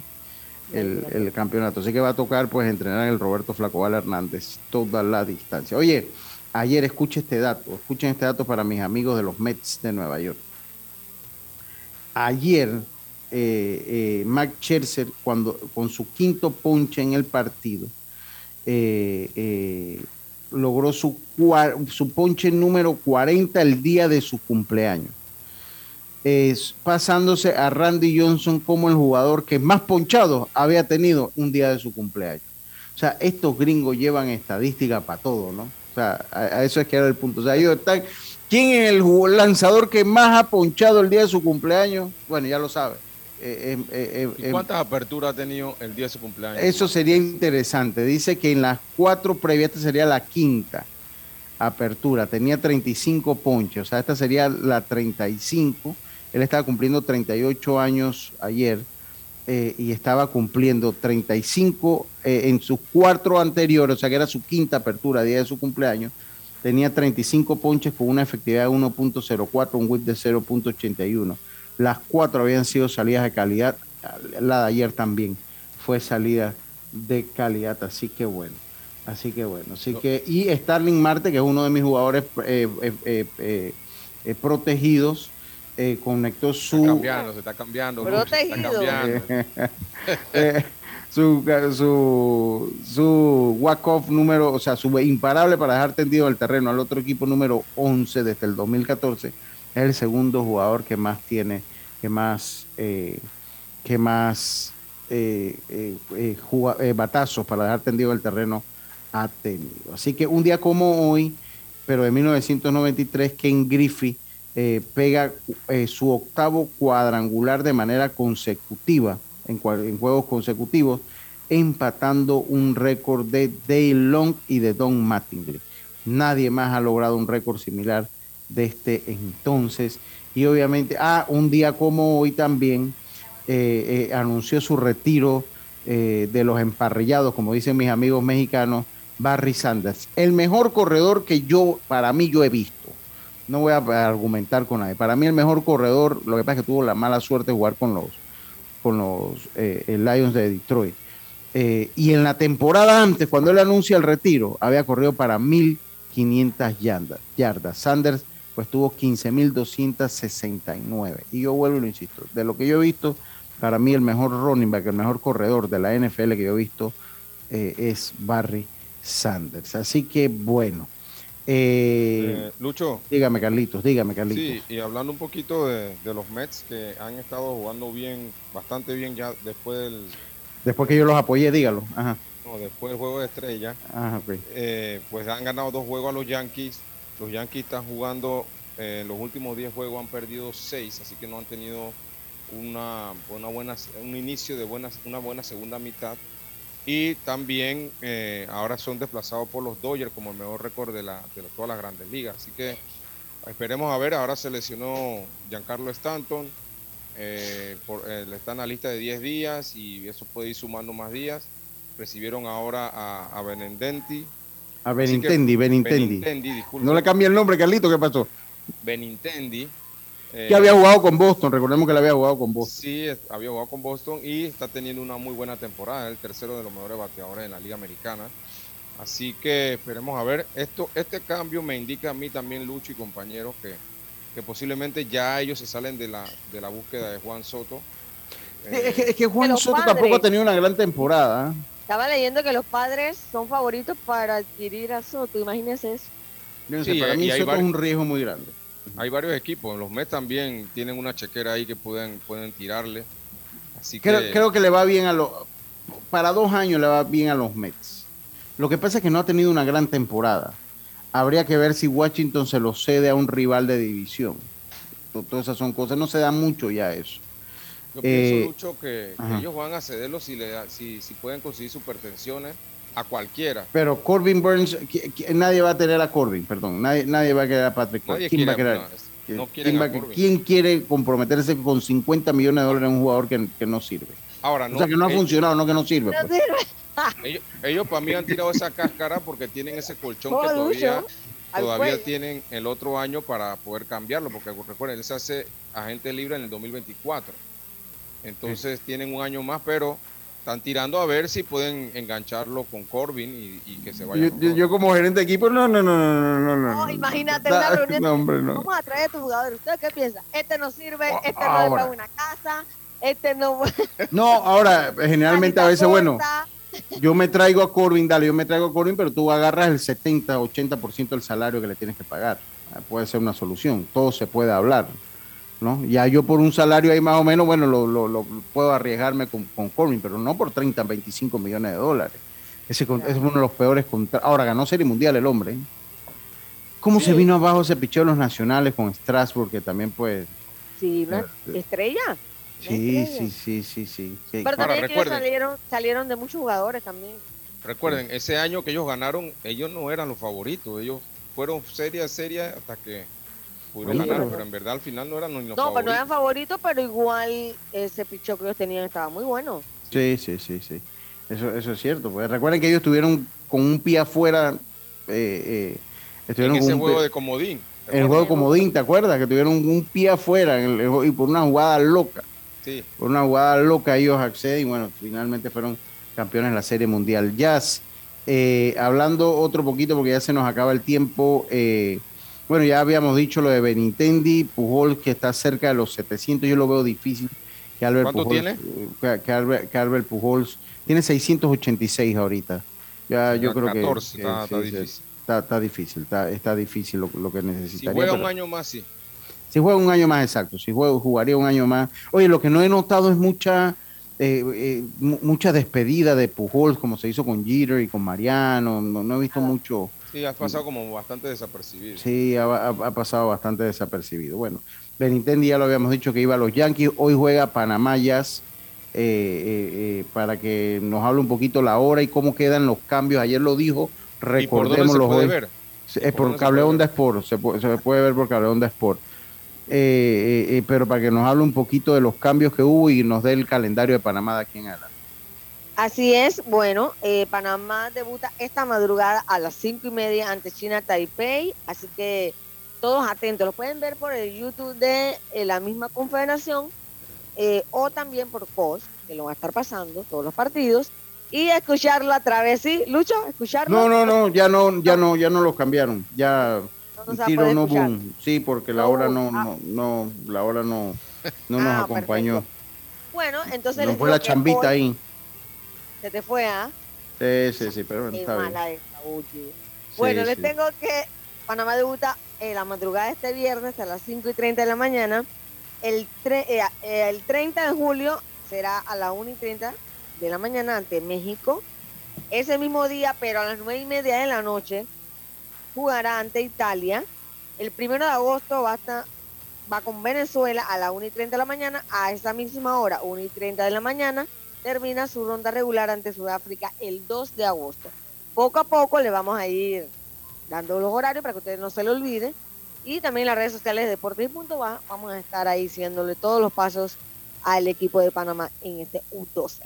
Speaker 1: el, campeonato. Así que va a tocar pues entrenar en el Roberto Flacobal Hernández toda la distancia. Oye, ayer escuche este dato, escuchen este dato para mis amigos de los Mets de Nueva York. Ayer, eh, eh, Max Scherzer, cuando, con su quinto ponche en el partido, eh, eh, logró su, su ponche número 40 el día de su cumpleaños. Pasándose a Randy Johnson como el jugador que más ponchados había tenido un día de su cumpleaños. O sea, estos gringos llevan estadística para todo, ¿no? O sea, a, eso es que era el punto. O sea, ellos están. ¿Quién es el lanzador que más ha ponchado el día de su cumpleaños? Bueno, ya lo sabe. Eh, eh, eh,
Speaker 4: ¿Y
Speaker 1: eh,
Speaker 4: cuántas aperturas ha tenido el día de su cumpleaños?
Speaker 1: eso sería interesante. Dice que en las cuatro previas, esta sería la quinta apertura. Tenía 35 ponches, o sea, esta sería la 35. Él estaba cumpliendo 38 años ayer eh, y estaba cumpliendo 35 eh, en sus cuatro anteriores, o sea, que era su quinta apertura, día de su cumpleaños. Tenía 35 ponches con una efectividad de 1.04, un whip de 0.81. Las cuatro habían sido salidas de calidad. La de ayer también fue salida de calidad. Así que bueno. Así que bueno. Así que, y Starling Marte, que es uno de mis jugadores eh, eh, eh, protegidos, eh, conectó
Speaker 4: Está
Speaker 1: su.
Speaker 4: cambiando, se está cambiando. Se está
Speaker 3: Protegido.
Speaker 4: cambiando.
Speaker 1: Su, su, su walk-off número, o sea, su imparable para dejar tendido el terreno al otro equipo número 11 desde el 2014, es el segundo jugador que más tiene, que más, eh, que más eh, eh, eh, batazos para dejar tendido el terreno ha tenido. Así que un día como hoy, pero de 1993, Ken Griffey pega su octavo cuadrangular de manera consecutiva, en, en juegos consecutivos, empatando un récord de Dale Long y de Don Mattingly. Nadie más ha logrado un récord similar de este entonces. Y obviamente, ah, un día como hoy también eh, eh, anunció su retiro eh, de los emparrillados, como dicen mis amigos mexicanos, Barry Sanders. El mejor corredor que yo, para mí, yo he visto. No voy a argumentar con nadie. Para mí el mejor corredor, lo que pasa es que tuvo la mala suerte de jugar con los, con los Lions de Detroit. Y en la temporada antes, cuando él anuncia el retiro, había corrido para 500 yardas. yardas. Sanders pues tuvo 15.269. Y yo vuelvo y lo insisto, de lo que yo he visto, para mí el mejor running back, el mejor corredor de la NFL que yo he visto eh, es Barry Sanders. Así que bueno. Eh,
Speaker 4: Eh, Lucho.
Speaker 1: Dígame, Carlitos, dígame, Carlitos.
Speaker 4: Sí, y hablando un poquito de, de los Mets que han estado jugando bien, bastante bien ya después del,
Speaker 1: Después que yo los apoyé, dígalo. Ajá.
Speaker 4: no, después del juego de estrella,
Speaker 1: Ajá, ok.
Speaker 4: eh, pues han ganado dos juegos a los Yankees. Los Yankees están jugando, eh, los últimos 10 juegos han perdido 6, así que no han tenido una, una buena, un inicio de una buena segunda mitad. Y también eh, ahora son desplazados por los Dodgers como el mejor récord de, la, de todas las grandes ligas. Así que esperemos a ver, ahora se lesionó Giancarlo Stanton, eh, por, eh, está en la lista de 10 días y eso puede ir sumando más días. Recibieron ahora a, a Benintendi.
Speaker 1: A Benintendi, Benintendi.
Speaker 4: Benintendi, disculpe.
Speaker 1: No le cambie el nombre, Carlito, ¿qué pasó?
Speaker 4: Benintendi. eh,
Speaker 1: Que había jugado con Boston, recordemos que le había jugado con Boston.
Speaker 4: Sí, había jugado con Boston y está teniendo una muy buena temporada, el tercero de los mejores bateadores en la Liga Americana. Así que esperemos a ver. Esto, este cambio me indica a mí también, Lucho y compañeros, que, que posiblemente ya ellos se salen de la, de la búsqueda de Juan Soto.
Speaker 1: Es, que, es que Juan Soto
Speaker 3: padres-
Speaker 1: tampoco ha tenido una gran temporada. ¿eh?
Speaker 3: Estaba leyendo que los padres son favoritos para adquirir a Soto, imagínese eso.
Speaker 4: Sí,
Speaker 1: para mí
Speaker 4: hay
Speaker 1: Soto es
Speaker 4: varios-
Speaker 1: un riesgo muy grande.
Speaker 4: Hay varios equipos, los Mets también tienen una chequera ahí que pueden, pueden tirarle. Así que
Speaker 1: Creo, creo que le va bien a los. Para dos años le va bien a los Mets. Lo que pasa es que no ha tenido una gran temporada. Habría que ver si Washington se lo cede a un rival de división. To- Todas esas son cosas. No se da mucho ya eso.
Speaker 4: Yo
Speaker 1: Eh,
Speaker 4: pienso, Lucho, que, que ellos van a cederlo si, le, da- si, si pueden conseguir supertensiones a cualquiera.
Speaker 1: Pero Corbin Burns, nadie va a tener a Corbin, perdón. Nadie, nadie va a querer a Patrick Corbin.
Speaker 4: Nadie
Speaker 1: ¿Quién va a
Speaker 4: quiere-
Speaker 1: querer?
Speaker 4: no, es-
Speaker 1: ¿Quién-
Speaker 4: no
Speaker 1: quién va
Speaker 4: a
Speaker 1: a-
Speaker 4: Corbin.
Speaker 1: ¿Quién quiere comprometerse con 50 millones de dólares en un jugador que, que no sirve?
Speaker 4: Ahora,
Speaker 1: o sea, que no ha
Speaker 4: ellos-
Speaker 1: funcionado, no que no sirve. pues.
Speaker 4: Ellos, ellos para mí han tirado esa cáscara porque tienen ese colchón que
Speaker 3: Oh,
Speaker 4: todavía,
Speaker 3: al
Speaker 4: todavía
Speaker 3: cuello.
Speaker 4: tienen el otro año para poder cambiarlo, porque recuerden, él se hace agente libre en el 2024. Entonces tienen un año más, pero están tirando a ver si pueden engancharlo con Corbin y, y que se vaya.
Speaker 1: Yo, yo- yo como gerente de equipo, no, no, no, no, no, no, no.
Speaker 3: No, imagínate una reunión.
Speaker 1: no, hombre, no.
Speaker 3: Vamos a traer a tus jugadores. ¿Usted qué piensa? Este no sirve, este no
Speaker 1: ahora.
Speaker 3: paga una casa, este no.
Speaker 1: No, ahora, generalmente a veces, bueno, yo me traigo a Corbin, dale, yo me traigo a Corbin, pero tú agarras el 70, 80% del salario que le tienes que pagar. Ah, Puede ser una solución, todo se puede hablar, ¿no? Ya yo por un salario ahí más o menos, bueno, lo, lo- lo puedo arriesgarme con, con Corbin, pero no por 30, 25 millones de dólares. Ese es uno de los peores contratos. Ahora ganó Serie Mundial el hombre. ¿eh? ¿Cómo se vino abajo ese picheo de los nacionales con Strasbourg, que también pues...
Speaker 3: Sí, una estrella.
Speaker 1: Sí, sí, sí, sí, sí. sí.
Speaker 3: Pero también que ellos
Speaker 4: recuerden.
Speaker 3: salieron, salieron de muchos jugadores también.
Speaker 4: Recuerden, ese año que ellos ganaron, ellos no eran los favoritos, ellos fueron seria, seria hasta que pudieron ganar,
Speaker 3: pero-
Speaker 4: pero en verdad al final no eran ni los
Speaker 3: No, pero no
Speaker 4: favoritos.
Speaker 3: eran favoritos, pero igual ese picheo que ellos tenían estaba muy bueno.
Speaker 1: Sí, sí, sí, sí. Eso, eso es cierto. Pues recuerden que ellos estuvieron con un pie afuera. eh, eh,
Speaker 4: en
Speaker 1: estuvieron con
Speaker 4: ese
Speaker 1: un
Speaker 4: juego
Speaker 1: pie-
Speaker 4: de comodín.
Speaker 1: En el juego comodín, ¿te acuerdas? Que tuvieron un pie afuera en el- el- y por una jugada loca.
Speaker 4: Sí.
Speaker 1: Por una jugada loca ellos acceden y bueno, finalmente fueron campeones de la Serie Mundial. Jazz, eh, hablando otro poquito porque ya se nos acaba el tiempo. eh, bueno, ya habíamos dicho lo de Benintendi, Pujol que está cerca de los 700, yo lo veo difícil. Que Albert
Speaker 4: ¿Cuánto
Speaker 1: Pujols,
Speaker 4: tiene?
Speaker 1: Que, que Albert, que Albert Pujols tiene 686 ahorita. Ya yo
Speaker 4: Ya
Speaker 1: creo que-
Speaker 4: 14,
Speaker 1: que,
Speaker 4: está- está
Speaker 1: sí,
Speaker 4: difícil.
Speaker 1: Está, está difícil, está, está difícil lo, lo que
Speaker 4: Si
Speaker 1: necesitaría.
Speaker 4: juega
Speaker 1: pero-
Speaker 4: un año más, sí.
Speaker 1: si juega un año más exacto, si juega, jugaría un año más. Oye, lo que no he notado es mucha eh, eh, mu- mucha despedida de Pujols, como se hizo con Jeter y con Mariano. No, no he visto mucho.
Speaker 4: Sí, has pasado como bastante desapercibido.
Speaker 1: Sí, ha, ha- ha pasado bastante desapercibido. Bueno, Benintendi ya lo habíamos dicho que iba a los Yankees. Hoy juega Panamá Jazz, eh, eh, eh, para que nos hable un poquito la hora y cómo quedan los cambios. Ayer lo dijo,
Speaker 4: ¿Y por dónde se
Speaker 1: recordémoslo
Speaker 4: puede ver?
Speaker 1: Sí,
Speaker 4: ¿Y
Speaker 1: Es
Speaker 4: por
Speaker 1: por Cable Onda Sport, se puede, se puede ver por Cable Onda Sport. Pero para que nos hable un poquito de los cambios que hubo y nos dé el calendario de Panamá de aquí en adelante.
Speaker 3: Así es, bueno, eh, Panamá debuta esta madrugada a las cinco y media ante China Taipei, así que todos atentos, lo pueden ver por el YouTube de eh, la misma confederación eh, o también por POS, que lo va a estar pasando todos los partidos. y escucharlo a través, ¿sí? Lucho, escucharlo.
Speaker 1: No, no, no, ya no, ya no, ya no los cambiaron. Ya
Speaker 3: No
Speaker 1: tiro no
Speaker 3: escuchar.
Speaker 1: boom. Sí, porque la
Speaker 3: No
Speaker 1: hora
Speaker 3: boom,
Speaker 1: no,
Speaker 3: ah.
Speaker 1: no, no, la hora no, no nos
Speaker 3: Ah,
Speaker 1: acompañó.
Speaker 3: Bueno, entonces les
Speaker 1: fue la chambita
Speaker 3: hoy
Speaker 1: ahí.
Speaker 3: Se te fue, ¿ah?
Speaker 1: Sí, sí, sí, pero bueno,
Speaker 3: Qué
Speaker 1: está bien.
Speaker 3: mala esta, oye. Bueno, les
Speaker 1: sí.
Speaker 3: tengo que Panamá debuta en la madrugada de este viernes a las 5 y 30 de la mañana. El, tre- eh, eh, el 30 de julio será a las 1 y 30 de la mañana ante México. Ese mismo día, pero a las 9 y media de la noche, jugará ante Italia. El 1 de agosto va, hasta- va con Venezuela a las 1 y 30 de la mañana. A esa misma hora, 1 y 30 de la mañana, termina su ronda regular ante Sudáfrica el 2 de agosto. Poco a poco le vamos a ir dando los horarios para que ustedes no se lo olviden. Y también las redes sociales de Deportes y Punto va, vamos a estar ahí siguiéndole todos los pasos al equipo de Panamá en este U12.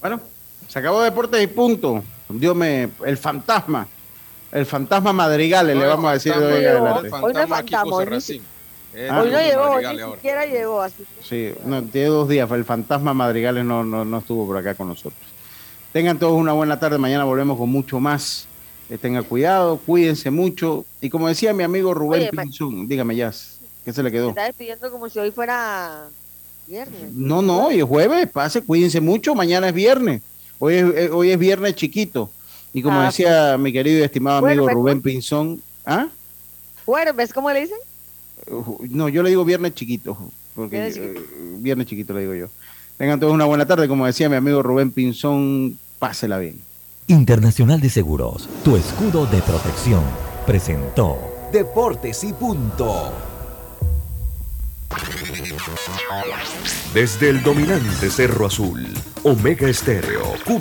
Speaker 1: Bueno, se acabó Deportes y punto. Dios me, el fantasma. El fantasma Madrigales, le vamos a decir de hoy adelante.
Speaker 3: Hoy no es fantasma, hoy,
Speaker 1: Ah.
Speaker 3: hoy no llegó, hoy ni siquiera llegó. Así
Speaker 1: Sí, no, tiene dos días. El fantasma Madrigales no, no, no estuvo por acá con nosotros. Tengan todos una buena tarde. Mañana volvemos con mucho más. Eh, tengan cuidado, cuídense mucho. Y como decía mi amigo Rubén
Speaker 3: Oye,
Speaker 1: Pinzón, dígame ya, ¿qué se le quedó?
Speaker 3: está despidiendo como si hoy fuera viernes.
Speaker 1: No, no, hoy es jueves, pase, cuídense mucho. Mañana es viernes. Hoy es, eh, hoy es viernes chiquito. Y como
Speaker 3: Ah,
Speaker 1: decía mi querido y estimado amigo Rubén Pinzón, ¿ah?
Speaker 3: Bueno, ¿ves cómo le dicen?
Speaker 1: No, yo le digo viernes chiquito, porque
Speaker 3: Viernes
Speaker 1: eh, viernes chiquito le digo yo. Tengan todos una buena tarde, como decía mi amigo Rubén Pinzón, pásela bien.
Speaker 2: Internacional de Seguros, tu escudo de protección, presentó
Speaker 12: Deportes y punto.
Speaker 13: Desde el dominante Cerro Azul, Omega Estéreo,